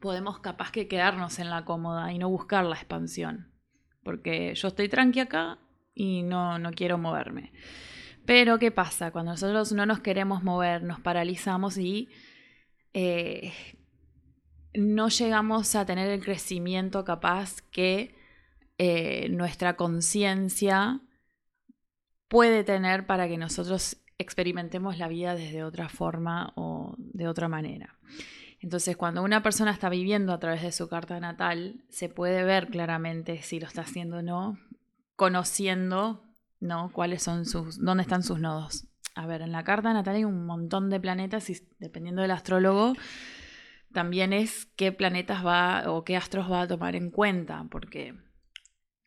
podemos capaz que quedarnos en la cómoda y no buscar la expansión. Porque yo estoy tranqui acá y no, no quiero moverme. Pero ¿qué pasa? Cuando nosotros no nos queremos mover, nos paralizamos y eh, no llegamos a tener el crecimiento capaz que eh, nuestra conciencia puede tener para que nosotros experimentemos la vida desde otra forma o de otra manera. Entonces, cuando una persona está viviendo a través de su carta natal, se puede ver claramente si lo está haciendo o no, conociendo, ¿no? Cuáles son sus, dónde están sus nodos. A ver, en la carta natal hay un montón de planetas y dependiendo del astrólogo, también es qué planetas va o qué astros va a tomar en cuenta, porque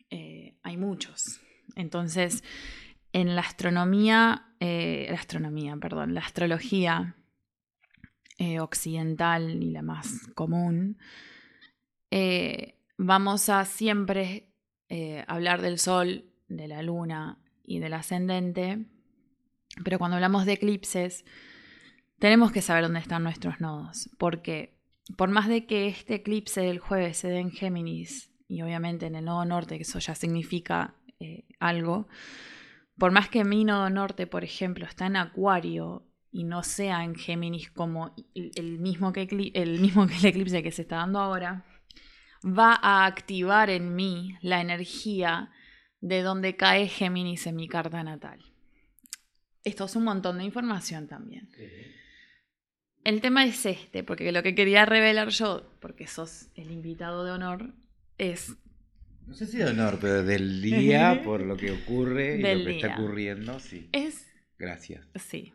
eh, hay muchos. Entonces, en la astronomía, eh, la astronomía, perdón, la astrología eh, occidental y la más común, vamos a siempre hablar del Sol, de la Luna y del ascendente, pero cuando hablamos de eclipses, tenemos que saber dónde están nuestros nodos, porque por más de que este eclipse del jueves se dé en Géminis, y obviamente en el nodo norte, que eso ya significa eh, algo, por más que mi nodo norte, por ejemplo, está en Acuario y no sea en Géminis como el mismo que, el mismo que el eclipse que se está dando ahora, va a activar en mí la energía de donde cae Géminis en mi carta natal. Esto es un montón de información también. El tema es este, porque lo que quería revelar yo, porque sos el invitado de honor, es... No sé si de honor, pero del día, [laughs] por lo que ocurre y lo que está ocurriendo, sí. Es... Gracias. Sí.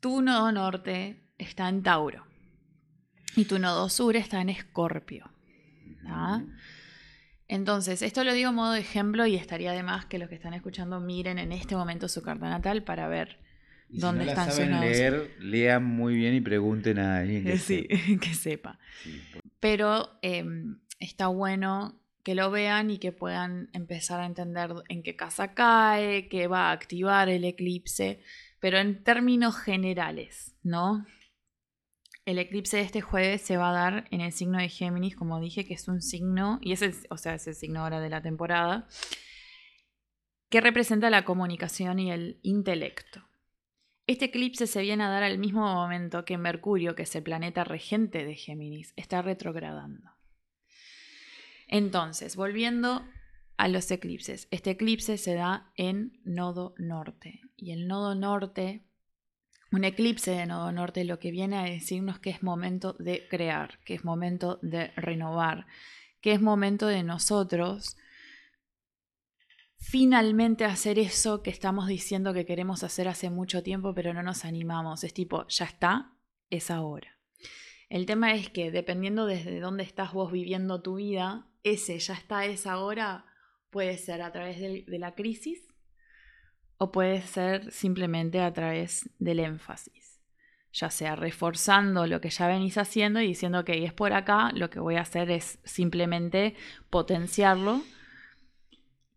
Tu nodo norte está en Tauro y tu nodo sur está en Escorpio. Entonces, esto lo digo a modo de ejemplo y estaría de más que los que están escuchando miren en este momento su carta natal para ver dónde si no están la saben leer, lean muy bien y pregunten a alguien que, [laughs] sí, sepa. [laughs] que sepa. Pero em, está bueno que lo vean y que puedan empezar a entender en qué casa cae, qué va a activar el eclipse, pero en términos generales, ¿no? El eclipse de este jueves se va a dar en el signo de Géminis, como dije, que es un signo, y es o sea, es el signo ahora de la temporada, que representa la comunicación y el intelecto. Este eclipse se viene a dar al mismo momento que Mercurio, que es el planeta regente de Géminis, está retrogradando. Entonces, volviendo a los eclipses, este eclipse se da en nodo norte y el nodo norte, un eclipse de nodo norte lo que viene a decirnos que es momento de crear, que es momento de renovar, que es momento de nosotros finalmente hacer eso que estamos diciendo que queremos hacer hace mucho tiempo, pero no nos animamos. Es tipo, ya está, es ahora. El tema es que dependiendo desde dónde estás vos viviendo tu vida, ese ya está, es ahora, puede ser a través de, la crisis o puede ser simplemente a través del énfasis. Ya sea reforzando lo que ya venís haciendo y diciendo que es por acá, lo que voy a hacer es simplemente potenciarlo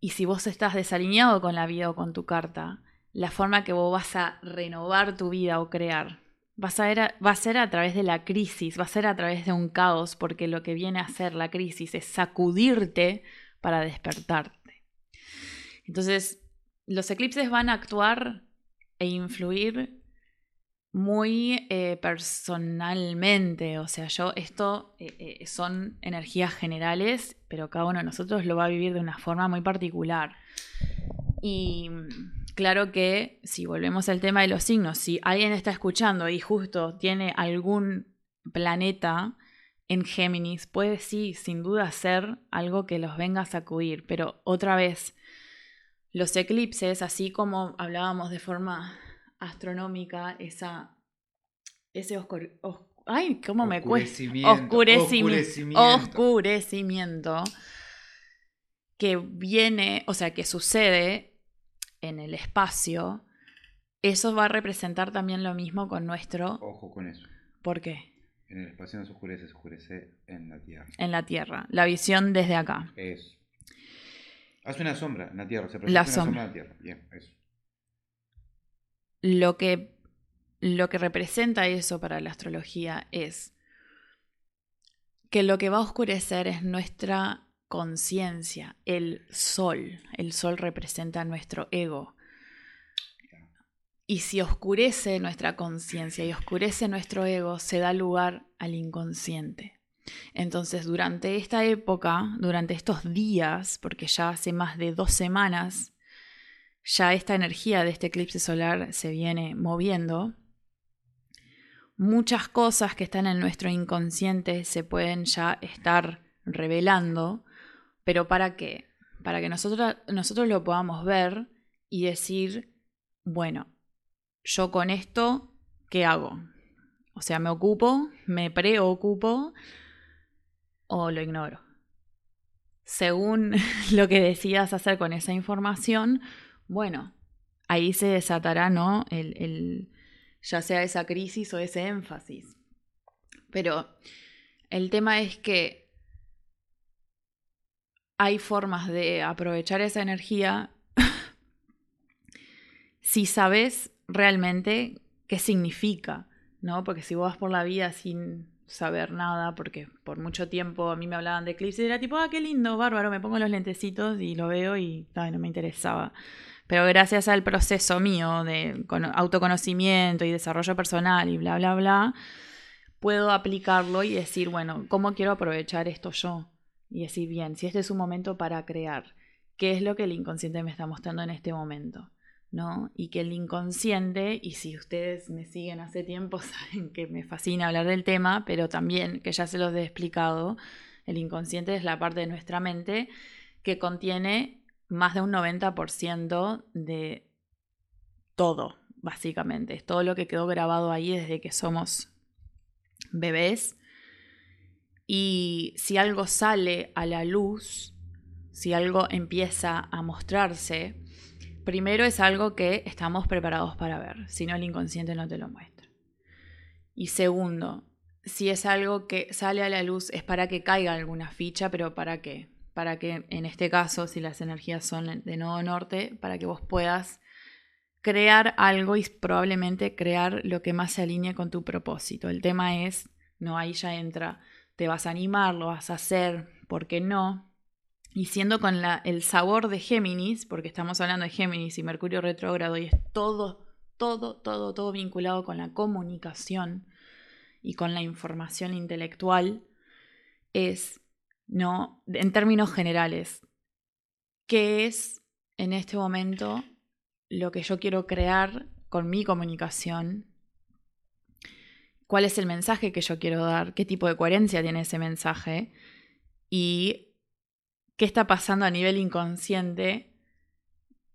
y si vos estás desalineado con la vida o con tu carta, la forma que vos vas a renovar tu vida o crear va a, va a ser a través de la crisis, va a ser a través de un caos, porque lo que viene a hacer la crisis es sacudirte para despertarte. Entonces, los eclipses van a actuar e influir muy eh, personalmente, o sea, yo esto eh, eh, son energías generales, pero cada uno de nosotros lo va a vivir de una forma muy particular. Y mm, claro que si volvemos al tema de los signos, si alguien está escuchando y justo tiene algún planeta en Géminis, puede sí, sin duda ser algo que los venga a sacudir, pero otra vez, los eclipses, así como hablábamos de forma astronómica, esa, ese oscur, ay, cómo me cuesta, oscurecimiento, oscurecimiento que viene, o sea, que sucede en el espacio, eso va a representar también lo mismo con nuestro... Ojo con eso. ¿Por qué? En el espacio no se oscurece, se oscurece en la Tierra. En la Tierra, la visión desde acá. Eso. Hace una sombra en la Tierra, se la sombra. en la Tierra. Bien, eso. Lo que, lo que representa eso para la astrología es que lo que va a oscurecer es nuestra conciencia, el sol. El sol representa nuestro ego. Y si oscurece nuestra conciencia y oscurece nuestro ego, se da lugar al inconsciente. Entonces, durante esta época, durante estos días, porque ya hace más de dos semanas, ya esta energía de este eclipse solar se viene moviendo, muchas cosas que están en nuestro inconsciente se pueden ya estar revelando, pero ¿para qué? Para que nosotros, nosotros lo podamos ver y decir, bueno, yo con esto, ¿qué hago? O sea, me ocupo, me preocupo o lo ignoro. Según [laughs] lo que decidas hacer con esa información, bueno, ahí se desatará, ¿no? El, el, ya sea esa crisis o ese énfasis. Pero el tema es que hay formas de aprovechar esa energía [laughs] si sabes realmente qué significa, ¿no? Porque si vos vas por la vida sin saber nada, porque por mucho tiempo a mí me hablaban de eclipse y era tipo, ah, qué lindo, bárbaro, me pongo los lentecitos y lo veo y no me interesaba. Pero gracias al proceso mío de autoconocimiento y desarrollo personal y bla, bla, bla, puedo aplicarlo y decir, bueno, ¿cómo quiero aprovechar esto yo? Y decir, bien, si este es un momento para crear, ¿qué es lo que el inconsciente me está mostrando en este momento? ¿No? Y que el inconsciente, y si ustedes me siguen hace tiempo, [laughs] saben que me fascina hablar del tema, pero también, que ya se los he explicado, el inconsciente es la parte de nuestra mente que contiene más de un 90% de todo, básicamente. Es todo lo que quedó grabado ahí desde que somos bebés. Y si algo sale a la luz, si algo empieza a mostrarse, primero es algo que estamos preparados para ver, si no el inconsciente no te lo muestra. Y segundo, si es algo que sale a la luz es para que caiga alguna ficha, pero ¿para qué? Para que en este caso, si las energías son de nodo norte, para que vos puedas crear algo y probablemente crear lo que más se alinee con tu propósito. El tema es, no, ahí ya entra, te vas a animar, lo vas a hacer, ¿por qué no? Y siendo con el sabor de Géminis, porque estamos hablando de Géminis y Mercurio retrógrado y es todo, todo, todo, todo vinculado con la comunicación y con la información intelectual, es, ¿no? En términos generales, ¿qué es en este momento lo que yo quiero crear con mi comunicación? ¿Cuál es el mensaje que yo quiero dar? ¿Qué tipo de coherencia tiene ese mensaje? Y qué está pasando a nivel inconsciente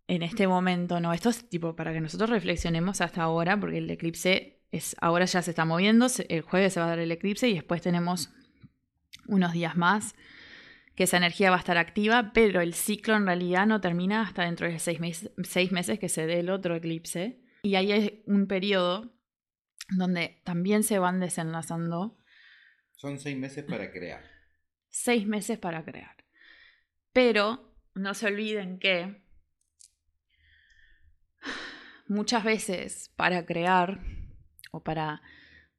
en este momento, ¿no? Esto es tipo para que nosotros reflexionemos hasta ahora, porque el eclipse es, ahora ya se está moviendo, el jueves se va a dar el eclipse y después tenemos unos días más que esa energía va a estar activa, pero el ciclo en realidad no termina hasta dentro de seis, seis meses que se dé el otro eclipse. Y ahí hay un periodo donde también se van desenlazando. Son seis meses para crear. Seis meses para crear. Pero no se olviden que muchas veces para crear o para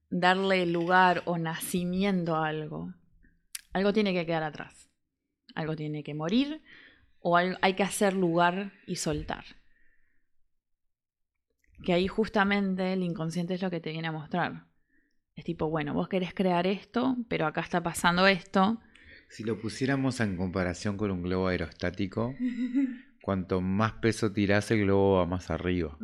darle lugar o nacimiento a algo, algo tiene que quedar atrás. Algo tiene que morir o hay que hacer lugar y soltar. Que ahí justamente el inconsciente es lo que te viene a mostrar. Es tipo, bueno, vos querés crear esto, pero acá está pasando esto. Si lo pusiéramos en comparación con un globo aerostático, [laughs] cuanto más peso tirás, el globo va más arriba.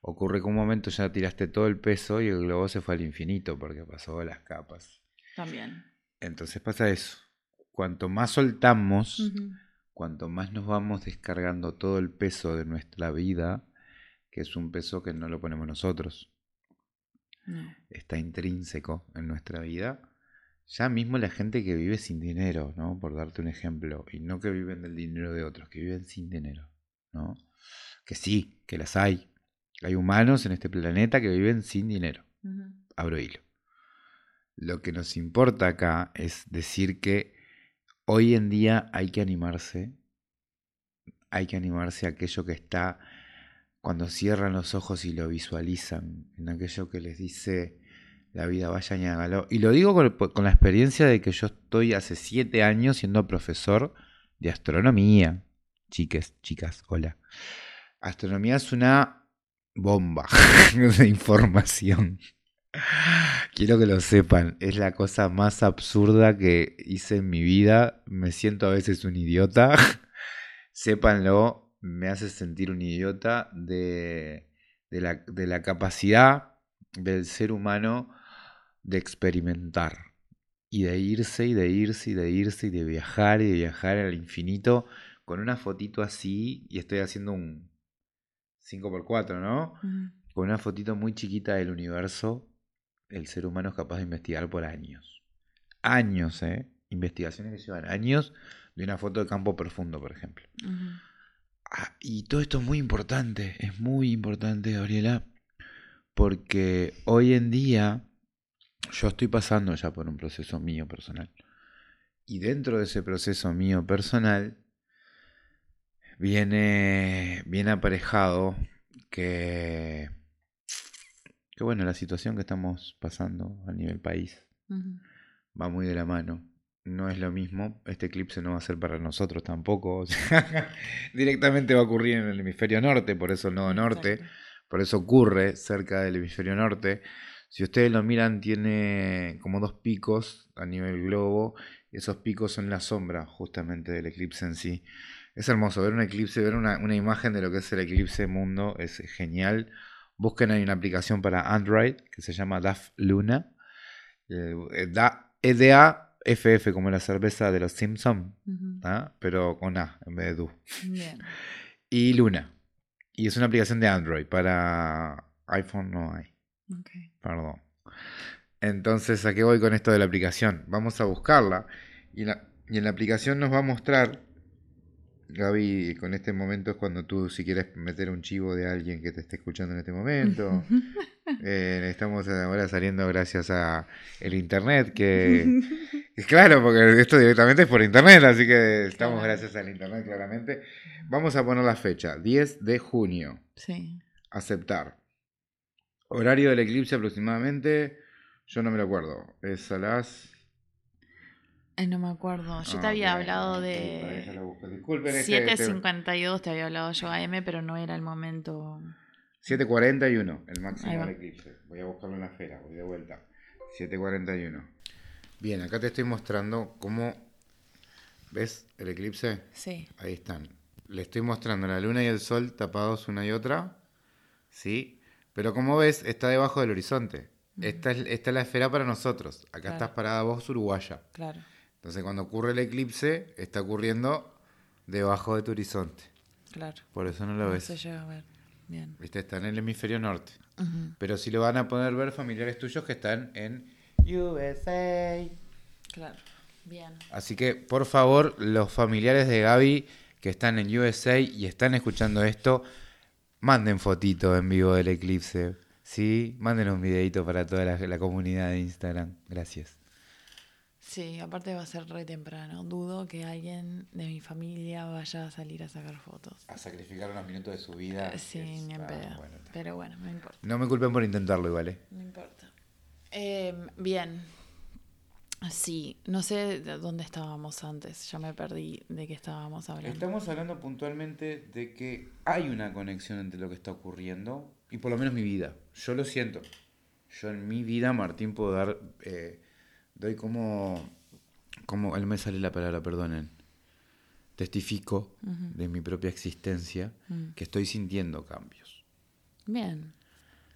Ocurre que un momento ya tiraste todo el peso y el globo se fue al infinito porque pasó las capas. También. Entonces pasa eso. Cuanto más soltamos, cuanto más nos vamos descargando todo el peso de nuestra vida, que es un peso que no lo ponemos nosotros, está intrínseco en nuestra vida. Ya mismo la gente que vive sin dinero, ¿no? Por darte un ejemplo, y no que viven del dinero de otros, que viven sin dinero, ¿no? Que sí, que las hay. Hay humanos en este planeta que viven sin dinero. Abro hilo. Lo que nos importa acá es decir que hoy en día hay que animarse, hay que animarse a aquello que está cuando cierran los ojos y lo visualizan, en aquello que les dice la vida, vaya y hágalo. Y lo digo con, la experiencia de que yo estoy hace siete años siendo profesor de astronomía. Chiques, chicas, hola. Astronomía es una bomba [laughs] de información. Quiero que lo sepan, es la cosa más absurda que hice en mi vida. Me siento a veces un idiota. [laughs] Sépanlo, me hace sentir un idiota de, la, capacidad del ser humano de experimentar y de irse y de irse y de irse y de viajar y de viajar al infinito con una fotito así y estoy haciendo un 5x4, ¿no? Con una fotito muy chiquita del universo, el ser humano es capaz de investigar por años. Años, ¿eh? Investigaciones que llevan años de una foto de campo profundo, por ejemplo. Ah, y todo esto es muy importante, es muy importante, Gabriela, porque hoy en día yo estoy pasando ya por un proceso mío personal. Y dentro de ese proceso mío personal viene, viene aparejado que, que, bueno, la situación que estamos pasando a nivel país va muy de la mano no es lo mismo. Este eclipse no va a ser para nosotros tampoco. [laughs] directamente va a ocurrir en el hemisferio norte, por eso no norte. Por eso ocurre cerca del hemisferio norte. Si ustedes lo miran, tiene como dos picos a nivel globo. Esos picos son la sombra justamente del eclipse en sí. Es hermoso ver un eclipse, ver una, imagen de lo que es el eclipse mundo. Es genial. Busquen ahí una aplicación para Android que se llama DAF Luna. Eh, EDA FF como la cerveza de los Simpsons, ¿ah? pero con A en vez de Du. [laughs] Y Luna. Y es una aplicación de Android. Para iPhone no hay. Perdón. Entonces, ¿a qué voy con esto de la aplicación? Vamos a buscarla. Y, y en la aplicación nos va a mostrar Gaby, con este momento es cuando tú, si quieres meter un chivo de alguien que te esté escuchando en este momento. [laughs] eh, estamos ahora saliendo gracias a el internet, [laughs] que, claro, porque esto directamente es por internet, así que estamos gracias al internet, claramente. Vamos a poner la fecha, 10 de junio. Sí. Aceptar. Horario del eclipse aproximadamente, yo no me lo acuerdo, es a las no me acuerdo. Yo te ah, había hablado de. 7.52 te había hablado yo a M, pero no era el momento. 7.41, el máximo del eclipse. Voy a buscarlo en la esfera, voy de vuelta. 7.41. Bien, acá te estoy mostrando cómo. ¿Ves el eclipse? Sí. Ahí están. Le estoy mostrando la luna y el sol tapados una y otra. ¿Sí? Pero como ves, está debajo del horizonte. esta, es, esta es la esfera para nosotros. Acá estás parada vos, uruguaya. Claro. Entonces cuando ocurre el eclipse, está ocurriendo debajo de tu horizonte. Claro. Por eso no lo ves. se llega a ver. Bien. Viste, está en el hemisferio norte. Pero sí lo van a poder ver familiares tuyos que están en USA. Claro. Bien. Así que, por favor, los familiares de Gaby que están en USA y están escuchando esto, manden fotito en vivo del eclipse. ¿Sí? Manden un videito para toda la comunidad de Instagram. Gracias. Sí, aparte va a ser re temprano. Dudo que alguien de mi familia vaya a salir a sacar fotos. A sacrificar unos minutos de su vida. Eh, sí, ni en pedo. Pero bueno, no importa. No me culpen por intentarlo igual, ¿eh? No importa. Em, bien. Sí, no sé de dónde estábamos antes, ya me perdí de qué estábamos hablando. Estamos hablando puntualmente de que hay una conexión entre lo que está ocurriendo y por lo menos mi vida. Yo lo siento. Yo en mi vida, Martín, puedo dar, eh, doy como, como, él me sale la palabra, perdonen, testifico de mi propia existencia Mm. que estoy sintiendo cambios. Bien,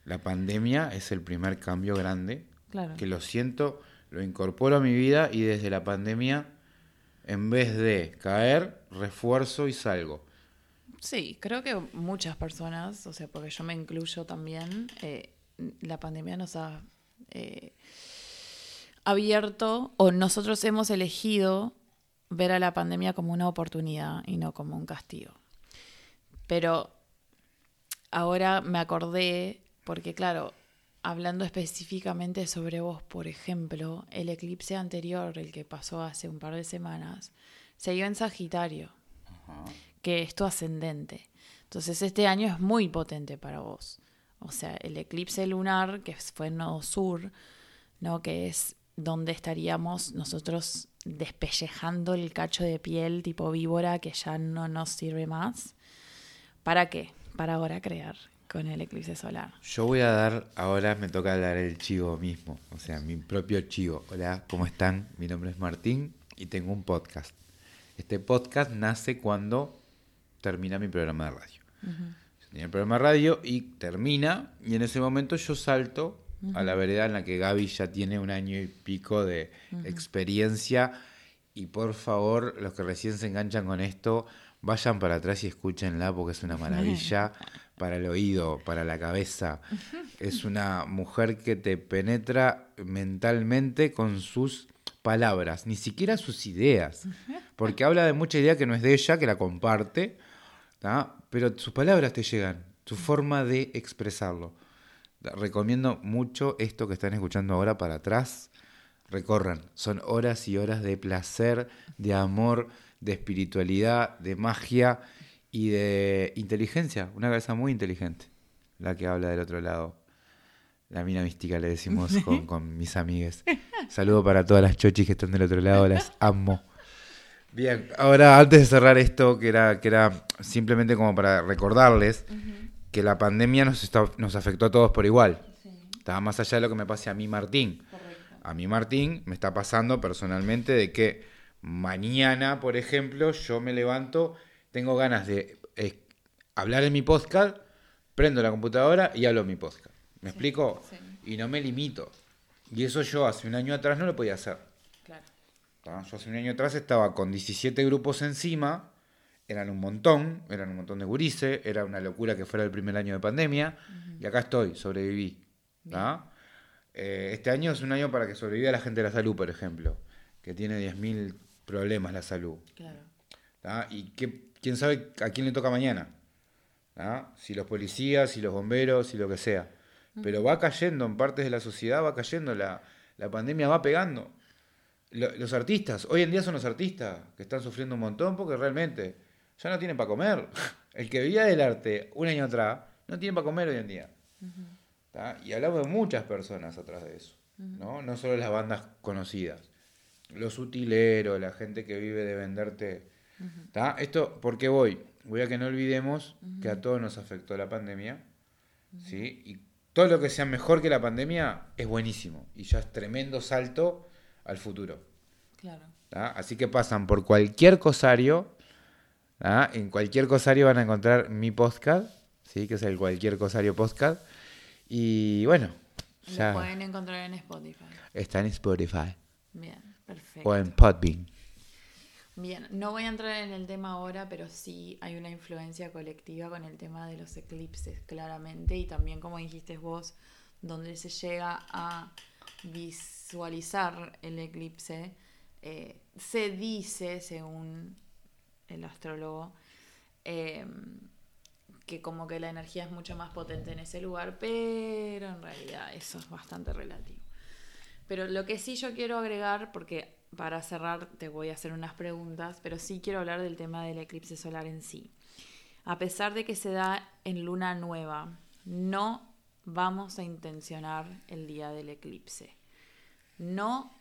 La pandemia es el primer cambio grande claro. que lo siento, lo incorporo a mi vida y desde la pandemia, en vez de caer, refuerzo y salgo. Sí, creo que muchas personas, o sea, porque yo me incluyo también, eh, la pandemia nos ha eh, abierto o nosotros hemos elegido ver a la pandemia como una oportunidad y no como un castigo. Pero ahora me acordé, porque claro, hablando específicamente sobre vos, por ejemplo, el eclipse anterior, el que pasó hace un par de semanas, se dio en Sagitario que es tu ascendente. Entonces este año es muy potente para vos. O sea, el eclipse lunar, que fue en Nodo Sur, ¿no? que es donde estaríamos nosotros despellejando el cacho de piel tipo víbora que ya no nos sirve más. ¿Para qué? Para ahora crear con el eclipse solar. Yo voy a dar, ahora me toca dar el chivo mismo, o sea, mi propio chivo. Hola, ¿cómo están? Mi nombre es Martín y tengo un podcast. Este podcast nace cuando termina mi programa de radio. Yo tenía el programa de radio y termina, y en ese momento yo salto a la vereda en la que Gaby ya tiene un año y pico de experiencia. Y por favor, los que recién se enganchan con esto, vayan para atrás y escúchenla porque es una [laughs] maravilla para el oído, para la cabeza. Es una mujer que te penetra mentalmente con sus palabras, ni siquiera sus ideas, porque habla de mucha idea que no es de ella, que la comparte, ¿tá? pero sus palabras te llegan, su forma de expresarlo. Recomiendo mucho esto que están escuchando ahora para atrás. Recorran, son horas y horas de placer, de amor, de espiritualidad, de magia y de inteligencia. Una cabeza muy inteligente, la que habla del otro lado. La mina mística le decimos [laughs] con, con mis amigues. Saludo para todas las chochis que están del otro lado, las amo. Bien, ahora antes de cerrar esto, que era, que era simplemente como para recordarles que la pandemia nos, está, nos afectó a todos por igual. Estaba más allá de lo que me pase a mí, Martín. A mí, Martín, me está pasando personalmente de que mañana, por ejemplo, yo me levanto, tengo ganas de eh, hablar en mi podcast, prendo la computadora y hablo en mi podcast. ¿Me explico? sí. Y no me limito. Y eso yo hace un año atrás no lo podía hacer. Claro. ¿tá? Yo hace un año atrás estaba con 17 grupos encima, eran un montón, eran un montón de gurises, era una locura que fuera el primer año de pandemia, y acá estoy, sobreviví. ¿tá? Eh, este año es un año para que sobreviva la gente de la salud, por ejemplo, que tiene 10.000 problemas la salud. Claro. ¿tá? Y qué, quién sabe a quién le toca mañana. ¿tá? Si los policías, si los bomberos, si lo que sea. Pero va cayendo en partes de la sociedad, va cayendo, la, la pandemia va pegando. Lo- los artistas, hoy en día son los artistas que están sufriendo un montón porque realmente ya no tienen para comer. [laughs] El que vivía del arte un año atrás no tiene para comer hoy en día. Y hablamos de muchas personas atrás de eso, ¿no? No solo las bandas conocidas. Los utileros, la gente que vive de venderte. Esto, ¿por qué voy? Voy a que no olvidemos que a todos nos afectó la pandemia, ¿sí? Y todo lo que sea mejor que la pandemia es buenísimo. Y ya es tremendo salto al futuro. Claro. ¿tá? Así que pasan por cualquier cosario. ¿tá? En cualquier cosario van a encontrar mi podcast, ¿sí? que es el cualquier cosario podcast. Y bueno, Lo ya pueden encontrar en Spotify. está en Spotify Bien, perfecto. o en Podbean. Bien, no voy a entrar en el tema ahora, pero sí hay una influencia colectiva con el tema de los eclipses, claramente, y también, como dijiste vos, donde se llega a visualizar el eclipse, eh, se dice, según el astrólogo, eh, que como que la energía es mucho más potente en ese lugar, pero en realidad eso es bastante relativo. Pero lo que sí yo quiero agregar, porque para cerrar te voy a hacer unas preguntas, pero sí quiero hablar del tema del eclipse solar en sí. A pesar de que se da en luna nueva, no vamos a intencionar el día del eclipse. No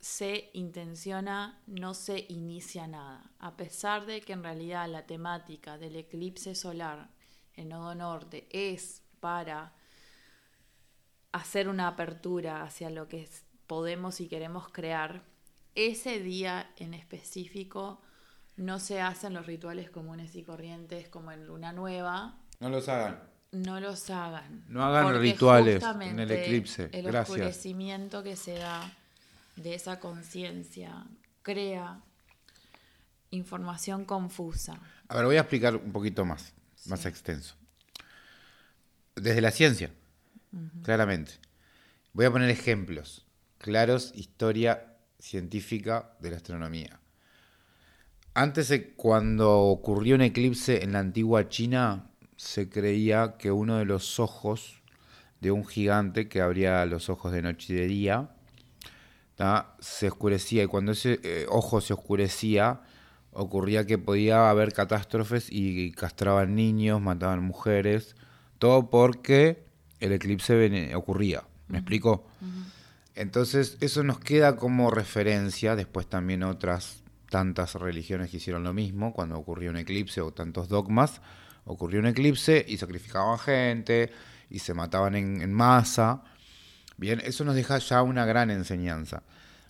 se intenciona, no se inicia nada. A pesar de que en realidad la temática del eclipse solar en Nodo Norte es para hacer una apertura hacia lo que podemos y queremos crear, ese día en específico no se hacen los rituales comunes y corrientes como en Luna Nueva. No los hagan. No los hagan. No hagan rituales en el eclipse. El oscurecimiento que se da de esa conciencia crea información confusa. A ver, voy a explicar un poquito más, más extenso. Desde la ciencia, claramente. Voy a poner ejemplos claros, historia científica de la astronomía. Antes, cuando ocurrió un eclipse en la antigua China, se creía que uno de los ojos de un gigante que abría los ojos de noche y de día se oscurecía y cuando ese eh, ojo se oscurecía ocurría que podía haber catástrofes y castraban niños, mataban mujeres, todo porque el eclipse ocurría. ¿Me explico? Entonces eso nos queda como referencia, después también otras tantas religiones que hicieron lo mismo, cuando ocurrió un eclipse o tantos dogmas, ocurrió un eclipse y sacrificaban gente y se mataban en masa. Bien, eso nos deja ya una gran enseñanza.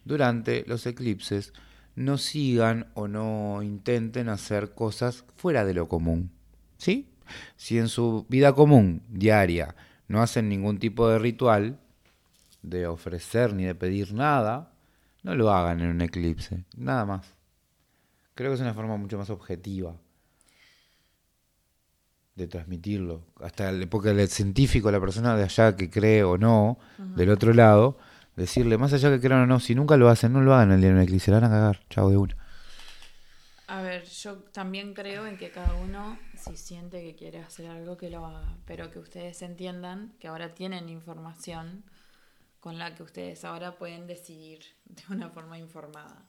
Durante los eclipses no sigan o no intenten hacer cosas fuera de lo común. ¿Sí? Si en su vida común, diaria, no hacen ningún tipo de ritual, de ofrecer ni de pedir nada, no lo hagan en un eclipse, nada más. Creo que es una forma mucho más objetiva de transmitirlo. Hasta porque el científico, la persona de allá que cree o no, del otro lado, decirle, más allá que crean o no, si nunca lo hacen, no lo hagan el día de una eclipse, se van a cagar, chao de una. A ver, yo también creo en que cada uno, si siente que quiere hacer algo, que lo haga, pero que ustedes entiendan que ahora tienen información con la que ustedes ahora pueden decidir de una forma informada.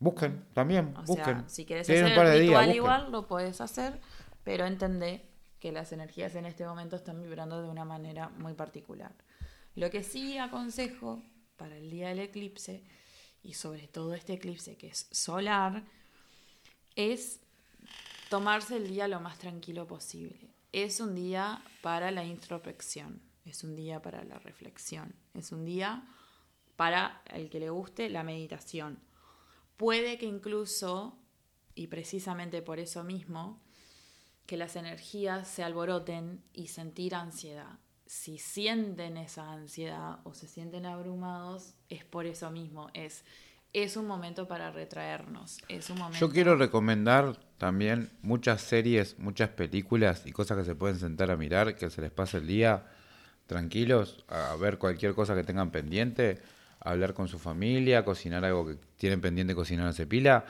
Busquen, también, busquen. si quieres hacer el ritual igual, lo puedes hacer, pero entendé que las energías en este momento están vibrando de una manera muy particular. Lo que sí aconsejo para el día del eclipse, y sobre todo este eclipse que es solar, es tomarse el día lo más tranquilo posible. Es un día para la introspección, es un día para la reflexión, es un día para el que le guste la meditación. Puede que incluso, y precisamente por eso mismo, que las energías se alboroten y sentir ansiedad. Si sienten esa ansiedad o se sienten abrumados, es por eso mismo, es, es un momento para retraernos. Es un momento... Yo quiero recomendar también muchas series, muchas películas y cosas que se pueden sentar a mirar, que se les pase el día tranquilos, a ver cualquier cosa que tengan pendiente, hablar con su familia, cocinar algo que tienen pendiente cocinar hace pila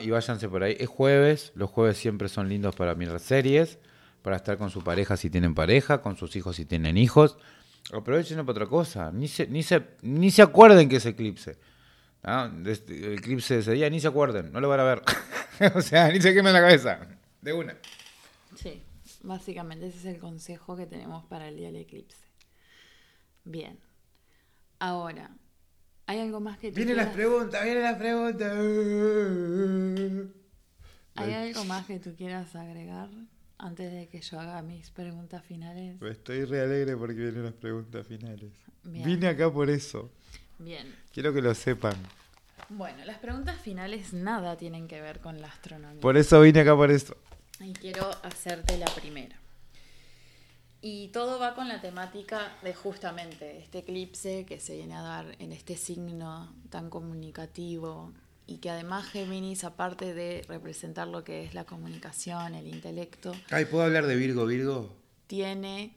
y váyanse por ahí. Es jueves, los jueves siempre son lindos para mirar series, para estar con su pareja si tienen pareja, con sus hijos si tienen hijos. Aprovechen para otra cosa, ni se, ni se, ni se acuerden que es eclipse. Este, el eclipse de ese día, ni se acuerden, no lo van a ver. [laughs] o sea, ni se quemen la cabeza, de una. Sí, básicamente ese es el consejo que tenemos para el día del eclipse. Bien, ahora, ¿Hay algo más que tú Vienen las preguntas, vienen las preguntas. ¿Hay algo más que tú quieras agregar antes de que yo haga mis preguntas finales? Estoy re alegre porque vienen las preguntas finales. Vine acá por eso. Bien. Quiero que lo sepan. Bueno, las preguntas finales nada tienen que ver con la astronomía. Por eso vine acá por eso. Y quiero hacerte la primera. Y todo va con la temática de justamente este eclipse que se viene a dar en este signo tan comunicativo y que además Géminis, aparte de representar lo que es la comunicación, el intelecto... Ay, ¿puedo hablar de Virgo, Virgo? Tiene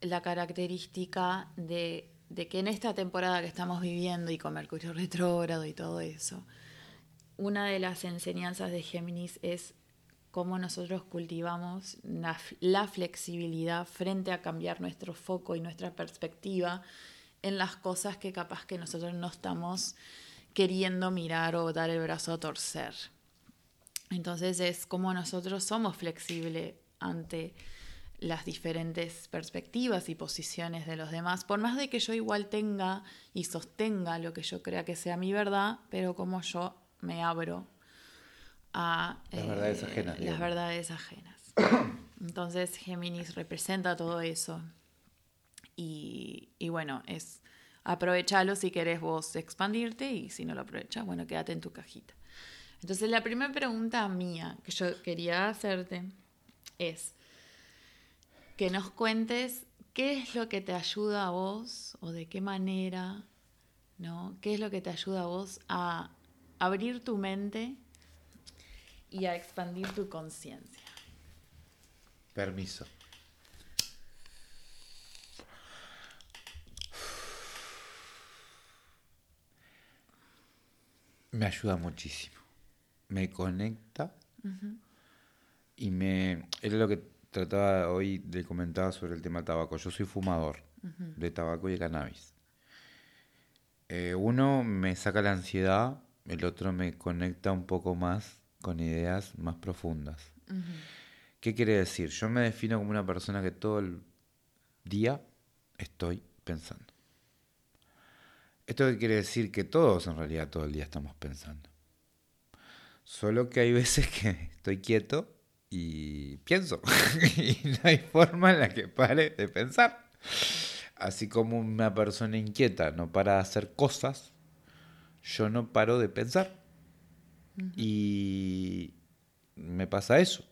la característica de, de que en esta temporada que estamos viviendo y con Mercurio retrógrado y todo eso, una de las enseñanzas de Géminis es cómo nosotros cultivamos la, flexibilidad frente a cambiar nuestro foco y nuestra perspectiva en las cosas que capaz que nosotros no estamos queriendo mirar o dar el brazo a torcer. Entonces es como nosotros somos flexibles ante las diferentes perspectivas y posiciones de los demás, por más de que yo igual tenga y sostenga lo que yo crea que sea mi verdad, pero como yo me abro a las verdades ajenas. Las verdades ajenas. [coughs] Entonces Géminis representa todo eso. Y, y, bueno, es aprovechalo si querés vos expandirte y si no lo aprovechas, bueno, quédate en tu cajita. Entonces la primera pregunta mía que yo quería hacerte es que nos cuentes qué es lo que te ayuda a vos o de qué manera, ¿no? ¿Qué es lo que te ayuda a vos a abrir tu mente y a expandir tu conciencia? Permiso. Me ayuda muchísimo. Me conecta y me... Era lo que trataba hoy de comentar sobre el tema tabaco. Yo soy fumador de tabaco y de cannabis. Eh, uno me saca la ansiedad, el otro me conecta un poco más con ideas más profundas. ¿Qué quiere decir? Yo me defino como una persona que todo el día estoy pensando. ¿Esto qué quiere decir? Que todos en realidad todo el día estamos pensando. Solo que hay veces que estoy quieto y pienso. [laughs] y no hay forma en la que pare de pensar. Así como una persona inquieta no para de hacer cosas, yo no paro de pensar. Y me pasa eso.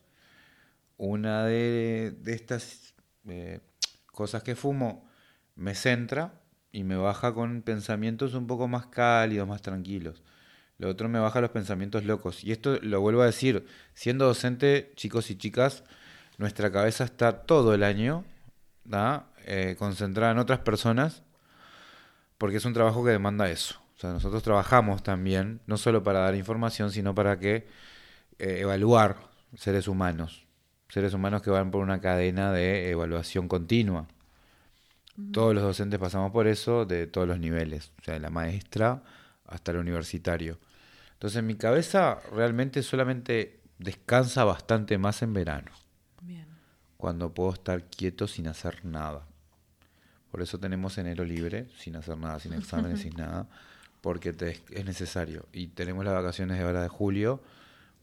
Una de, estas eh, cosas que fumo me centra y me baja con pensamientos un poco más cálidos, más tranquilos. Lo otro me baja los pensamientos locos. Y esto lo vuelvo a decir, siendo docente, chicos y chicas, nuestra cabeza está todo el año eh, concentrada en otras personas, porque es un trabajo que demanda eso. O sea, nosotros trabajamos también, no solo para dar información, sino para que eh, evaluar seres humanos. Seres humanos que van por una cadena de evaluación continua. Todos los docentes pasamos por eso de todos los niveles, o sea, de la maestra hasta el universitario. Entonces mi cabeza realmente solamente descansa bastante más en verano. Cuando puedo estar quieto sin hacer nada. Por eso tenemos enero libre, sin hacer nada, sin exámenes, [laughs] sin nada, porque es necesario. Y tenemos las vacaciones de ahora de julio,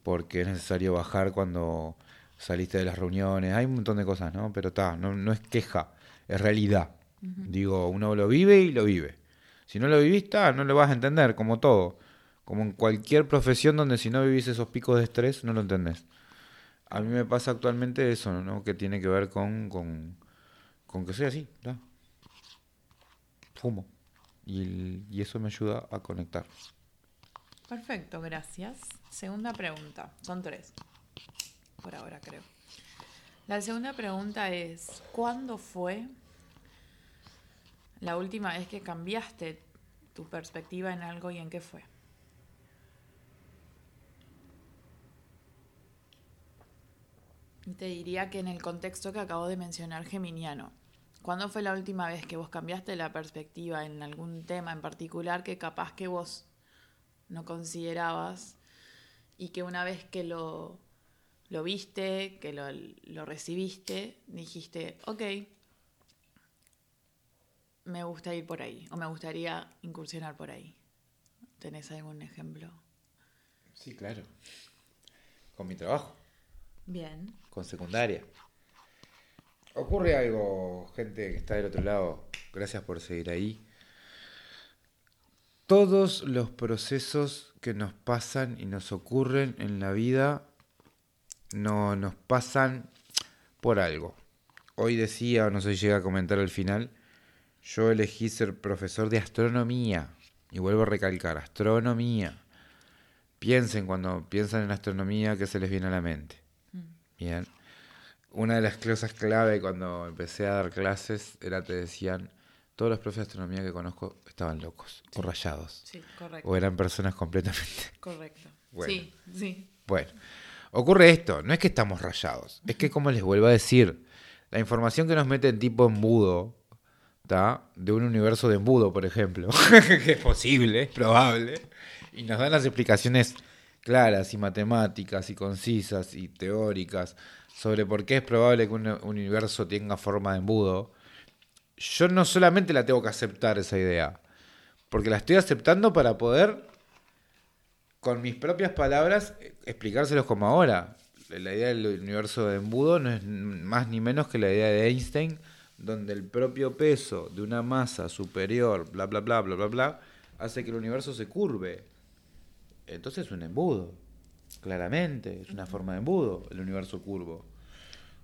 porque es necesario bajar cuando saliste de las reuniones. Hay un montón de cosas, ¿no? Pero está, no, no es queja, es realidad. Digo, uno lo vive y lo vive. Si no lo viviste, no lo vas a entender, como todo. Como en cualquier profesión donde si no vivís esos picos de estrés, no lo entendés. A mí me pasa actualmente eso, ¿no? Que tiene que ver con, con, que soy así, ¿no? Fumo. Y, eso me ayuda a conectar. Perfecto, gracias. Segunda pregunta. Son tres. Por ahora creo. La segunda pregunta es, ¿cuándo fue la última vez que cambiaste tu perspectiva en algo y en qué fue? Te diría que en el contexto que acabo de mencionar, Geminiano, ¿cuándo fue la última vez que vos cambiaste la perspectiva en algún tema en particular que capaz que vos no considerabas y que una vez que lo, lo viste, que lo, lo recibiste, dijiste, ok, me gusta ir por ahí o me gustaría incursionar por ahí? ¿Tenés algún ejemplo? Sí, claro. Con mi trabajo. Bien. Con secundaria. Ocurre algo, gente que está del otro lado. Gracias por seguir ahí. Todos los procesos que nos pasan y nos ocurren en la vida no nos pasan por algo. Hoy decía, no sé si llega a comentar al final, yo elegí ser profesor de astronomía. Y vuelvo a recalcar, astronomía. Piensen cuando piensan en astronomía que se les viene a la mente. Bien. Una de las cosas clave cuando empecé a dar clases era te decían, todos los profes de astronomía que conozco estaban locos o rayados. Sí, correcto. O eran personas completamente. [laughs] Correcto. Sí, sí. Bueno, ocurre esto, no es que estamos rayados, es que como les vuelvo a decir, la información que nos mete en tipo embudo, ¿está? de un universo de embudo, por ejemplo, [laughs] que es posible, es probable, y nos dan las explicaciones claras y matemáticas y concisas y teóricas sobre por qué es probable que un universo tenga forma de embudo, yo no solamente la tengo que aceptar esa idea, porque la estoy aceptando para poder, con mis propias palabras, explicárselos como ahora. La idea del universo de embudo no es más ni menos que la idea de Einstein, donde el propio peso de una masa superior, bla, bla, bla, bla, bla, bla, hace que el universo se curve. Entonces es un embudo, claramente, es una forma de embudo el universo curvo.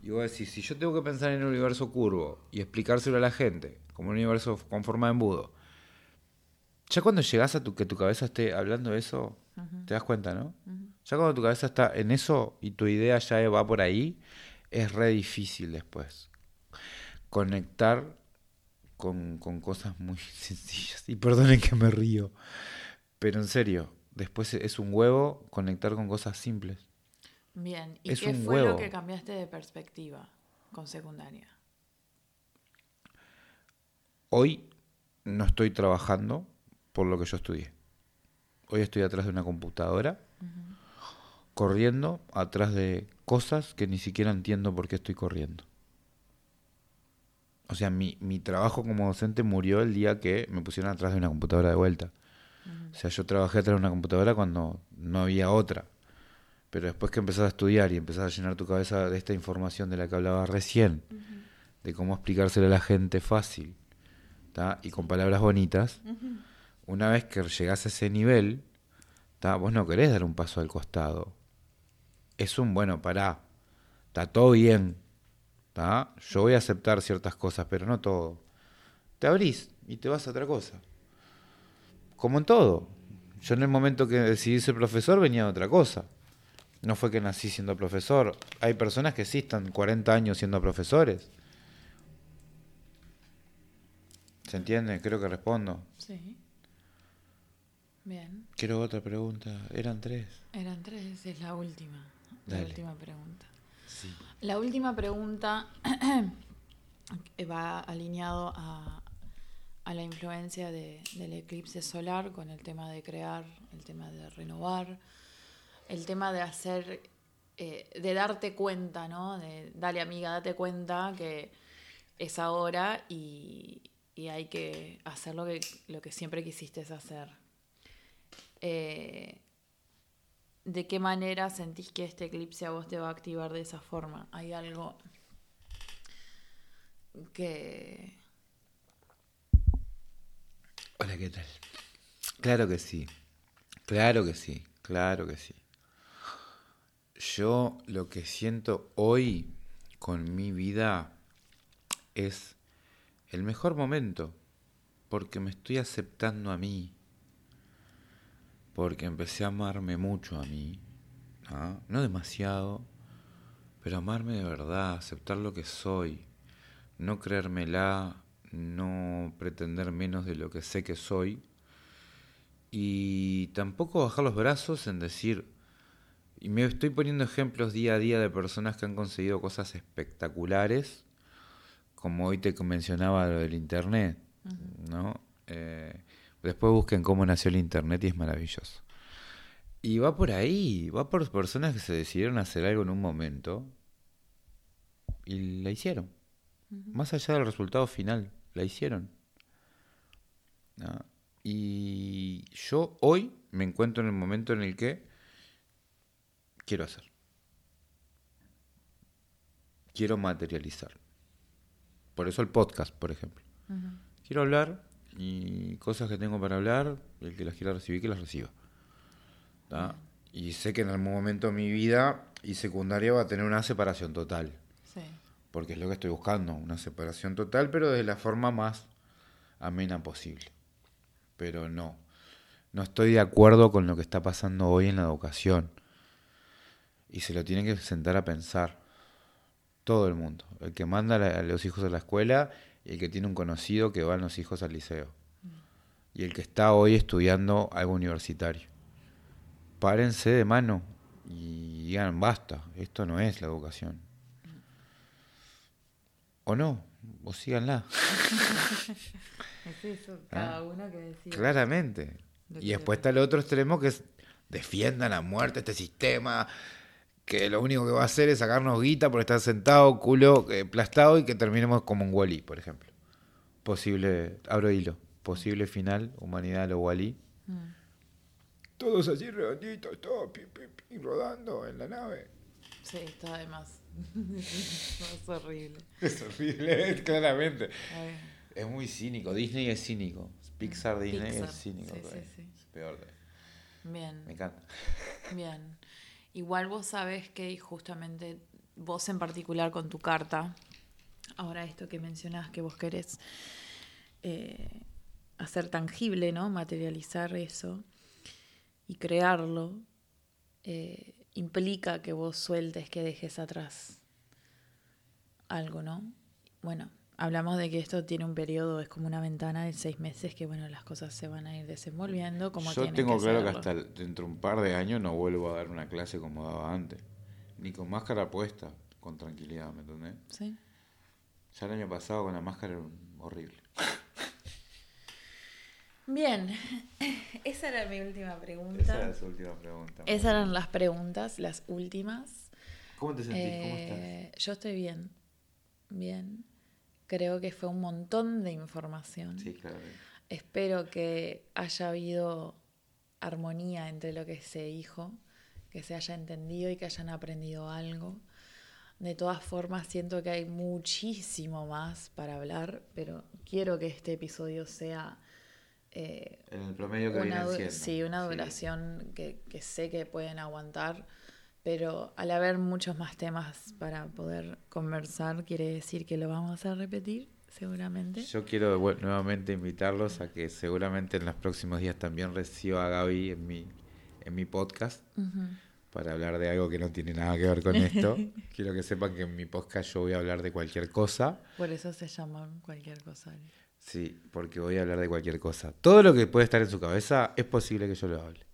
Y vos decís, si yo tengo que pensar en un universo curvo y explicárselo a la gente como un universo con forma de embudo, ya cuando llegas a tu, que tu cabeza esté hablando de eso, te das cuenta, ¿no? Ya cuando tu cabeza está en eso y tu idea ya va por ahí, es re difícil después conectar con, con cosas muy [laughs] sencillas. Y perdonen que me río, pero en serio, después es un huevo conectar con cosas simples. Bien, ¿y qué fue lo que cambiaste de perspectiva con secundaria? Hoy no estoy trabajando por lo que yo estudié. Hoy estoy atrás de una computadora, corriendo atrás de cosas que ni siquiera entiendo por qué estoy corriendo. O sea, mi, mi trabajo como docente murió el día que me pusieron atrás de una computadora de vuelta. O sea, yo trabajé atrás de una computadora cuando no había otra. Pero después que empezás a estudiar y empezás a llenar tu cabeza de esta información de la que hablaba recién, de cómo explicárselo a la gente fácil y con palabras bonitas, una vez que llegás a ese nivel, vos no querés dar un paso al costado. Es un, bueno, pará, está todo bien, yo voy a aceptar ciertas cosas, pero no todo. Te abrís y te vas a otra cosa. Como en todo. Yo en el momento que decidí ser profesor venía de otra cosa. No fue que nací siendo profesor. Hay personas que sí están 40 años siendo profesores. ¿Se entiende? Creo que respondo. Sí. Bien. Quiero otra pregunta. Eran tres. Eran tres, es la última. La última pregunta. La última pregunta [clears throat] va alineado a, a la influencia del eclipse solar con el tema de crear, el tema de renovar el tema de hacer, eh, de darte cuenta, ¿no? De, dale amiga, date cuenta que es ahora y, hay que hacer lo que, lo que siempre quisiste hacer. Eh, ¿De qué manera sentís que este eclipse a vos te va a activar de esa forma? ¿Hay algo que... Hola, ¿qué tal? Claro que sí, claro que sí, claro que sí. Yo lo que siento hoy con mi vida es el mejor momento, porque me estoy aceptando a mí, porque empecé a amarme mucho a mí, no, demasiado, pero amarme de verdad, aceptar lo que soy, no creérmela, no pretender menos de lo que sé que soy, y tampoco bajar los brazos en decir, y me estoy poniendo ejemplos día a día de personas que han conseguido cosas espectaculares, como hoy te mencionaba lo del Internet, ¿no? Eh, después busquen cómo nació el Internet y es maravilloso. Y va por ahí, va por personas que se decidieron hacer algo en un momento y la hicieron. Más allá del resultado final, la hicieron. Y yo hoy me encuentro en el momento en el que quiero hacer. Quiero materializar. Por eso el podcast, por ejemplo. Quiero hablar y cosas que tengo para hablar, el que las quiera recibir, que las reciba. Y sé que en algún momento de mi vida y secundaria va a tener una separación total. Porque es lo que estoy buscando, una separación total, pero de la forma más amena posible. Pero no, no estoy de acuerdo con lo que está pasando hoy en la educación y se lo tiene que sentar a pensar. Todo el mundo. El que manda a los hijos a la escuela y el que tiene un conocido que va a los hijos al liceo. Mm. Y el que está hoy estudiando algo universitario. Párense de mano y digan, basta, esto no es la educación. O no, o síganla. [laughs] es eso, cada ¿Ah? uno que decide. Claramente. Y después está el otro extremo que es defiendan a muerte este sistema que lo único que va a hacer es sacarnos guita por estar sentado, culo eh, aplastado y que terminemos como un Wally, por ejemplo. Posible, abro hilo, posible final, humanidad lo Wally. Mm. Todos así redonditos, todos pi, pi, pi, rodando en la nave. Sí, está de más. [laughs] es horrible. Es horrible, [laughs] claramente. Ay, Es muy cínico, Disney es cínico. Pixar, Disney Pixar, es cínico. sí, todavía. sí, sí. Es peor. todavía. Bien. Me encanta. [laughs] Bien. Igual vos sabés que justamente vos en particular con tu carta, ahora esto que mencionás que vos querés eh, hacer tangible, ¿no? Materializar eso y crearlo, eh, implica que vos sueltes, que dejes atrás algo, ¿no? Bueno, hablamos de que esto tiene un periodo, es como una ventana de seis meses que, bueno, las cosas se van a ir desenvolviendo como Yo tengo que claro que hasta dentro de un par de años no vuelvo a dar una clase como daba antes. Ni con máscara puesta, con tranquilidad, ¿me entendés? ¿Sí? Ya el año pasado con la máscara era horrible. [laughs] Bien, [laughs] esa era mi última pregunta. Esa era su última pregunta. Esas eran las preguntas, las últimas. ¿Cómo te sentís? ¿Cómo Eh, estás? yo estoy bien, bien. Creo que fue un montón de información. Sí, claro. Espero que haya habido armonía entre lo que se dijo, que se haya entendido y que hayan aprendido algo. De todas formas, siento que hay muchísimo más para hablar, pero quiero que este episodio sea eh, En el promedio que una, viene du- siendo. sí, una duración que, que sé que pueden aguantar, pero al haber muchos más temas para poder conversar, quiere decir que lo vamos a repetir, seguramente. Yo quiero nuevamente invitarlos a que seguramente en los próximos días también reciba a Gaby en mi, en mi podcast para hablar de algo que no tiene nada que ver con esto. [laughs] quiero que sepan que en mi podcast yo voy a hablar de cualquier cosa. Por eso se llaman cualquier cosa. Sí, porque voy a hablar de cualquier cosa. Todo lo que puede estar en su cabeza es posible que yo lo hable.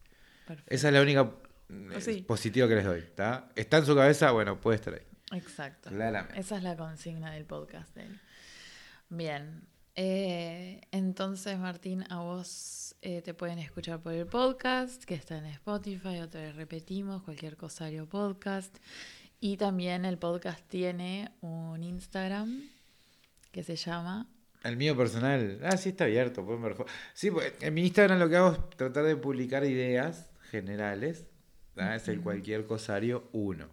Perfecto. Esa es la única eh, Sí. positiva que les doy. ¿está? Está en su cabeza, bueno, puede estar ahí. Exacto. Claramente. Esa es la consigna del podcast de él. Bien. Eh, entonces, Martín, a vos eh, te pueden escuchar por el podcast, que está en Spotify, otra vez repetimos, cualquier cosario podcast. Y también el podcast tiene un Instagram que se llama El mío personal, ah, sí está abierto, pueden ver. Sí, pues, en mi Instagram lo que hago es tratar de publicar ideas generales. ¿tá? Es el cualquier cosario 1.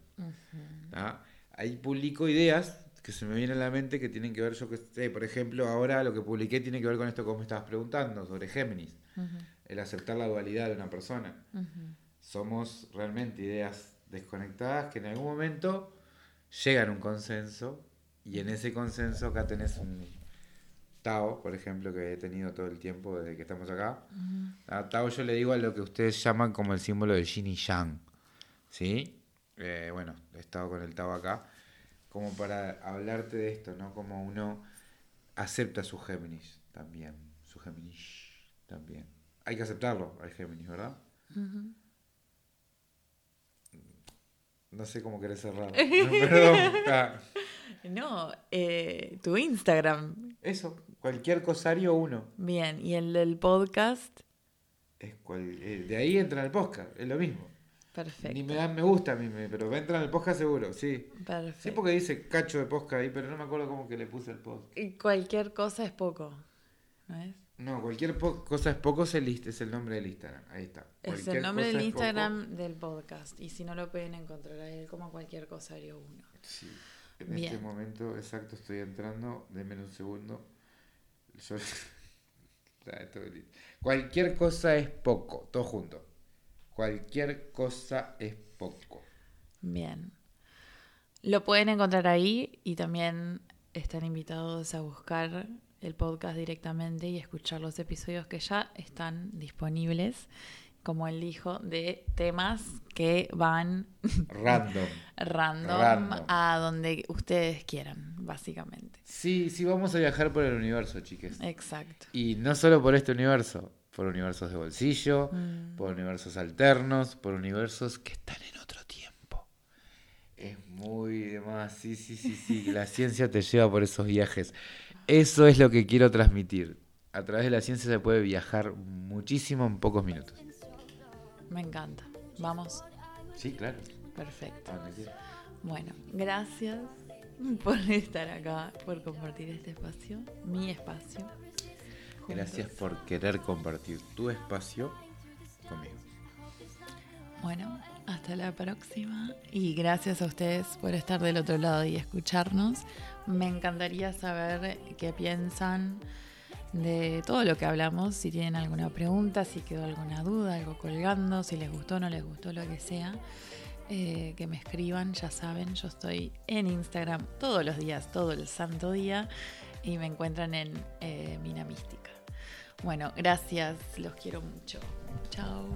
¿tá? Ahí publico ideas que se me vienen a la mente que tienen que ver, yo que sé, por ejemplo, ahora lo que publiqué tiene que ver con esto que vos me estabas preguntando, sobre Géminis, el aceptar la dualidad de una persona. Somos realmente ideas desconectadas que en algún momento llegan a un consenso y en ese consenso acá tenés un Tao, por ejemplo, que he tenido todo el tiempo desde que estamos acá. A Tao yo le digo a lo que ustedes llaman como el símbolo de Yin y Yang. ¿Sí? Eh, bueno, he estado con el Tao acá. Como para hablarte de esto, ¿no? Como uno acepta su Géminis también. Su Géminis también. Hay que aceptarlo al Géminis, ¿verdad? No sé cómo querés cerrar. [laughs] No, perdón. Ah, No, eh, tu Instagram. Eso, cualquier cosario uno. Bien, y el del podcast. Es cual- eh, de ahí entra en el podcast, es lo mismo. Perfecto. Ni me dan me gusta a mí, pero entra en el podcast seguro, sí. Perfecto. Sí, porque dice cacho de podcast ahí, pero no me acuerdo cómo que le puse el podcast. Y Cualquier cosa es poco. ¿No es? No, cualquier cosa es poco, es el, list- es el nombre del Instagram. Ahí está. Es Cualquier el nombre del poco. Instagram del podcast. Y si no lo pueden encontrar a él como cualquier cosa haría uno. Sí. En Bien. este momento exacto estoy entrando, denme un segundo. Yo-. [laughs] Cualquier cosa es poco, todo junto. Cualquier cosa es poco. Bien. Lo pueden encontrar ahí y también están invitados a buscar el podcast directamente y escuchar los episodios que ya están disponibles, como él dijo, de temas que van Random. [laughs] random, Random. a donde ustedes quieran, básicamente. Sí, sí, vamos a viajar por el universo, chiques. Exacto. Y no solo por este universo, por universos de bolsillo, Mm. por universos alternos, por universos que están en otro tiempo. Es muy demás, sí, sí, sí, sí. La ciencia te lleva por esos viajes. Eso es lo que quiero transmitir. A través de la ciencia se puede viajar muchísimo en pocos minutos. Me encanta. ¿Vamos? Sí, claro. Perfecto. Bueno, gracias por estar acá, por compartir este espacio, mi espacio. Gracias por querer compartir tu espacio conmigo. Bueno, hasta la próxima y gracias a ustedes por estar del otro lado y escucharnos. Me encantaría saber qué piensan de todo lo que hablamos, si tienen alguna pregunta, si quedó alguna duda, algo colgando, si les gustó o no les gustó, lo que sea. eh, que me escriban, ya saben, yo estoy en Instagram todos los días, todo el santo día, y me encuentran en eh, Mina Mística. Bueno, gracias, los quiero mucho. Chao.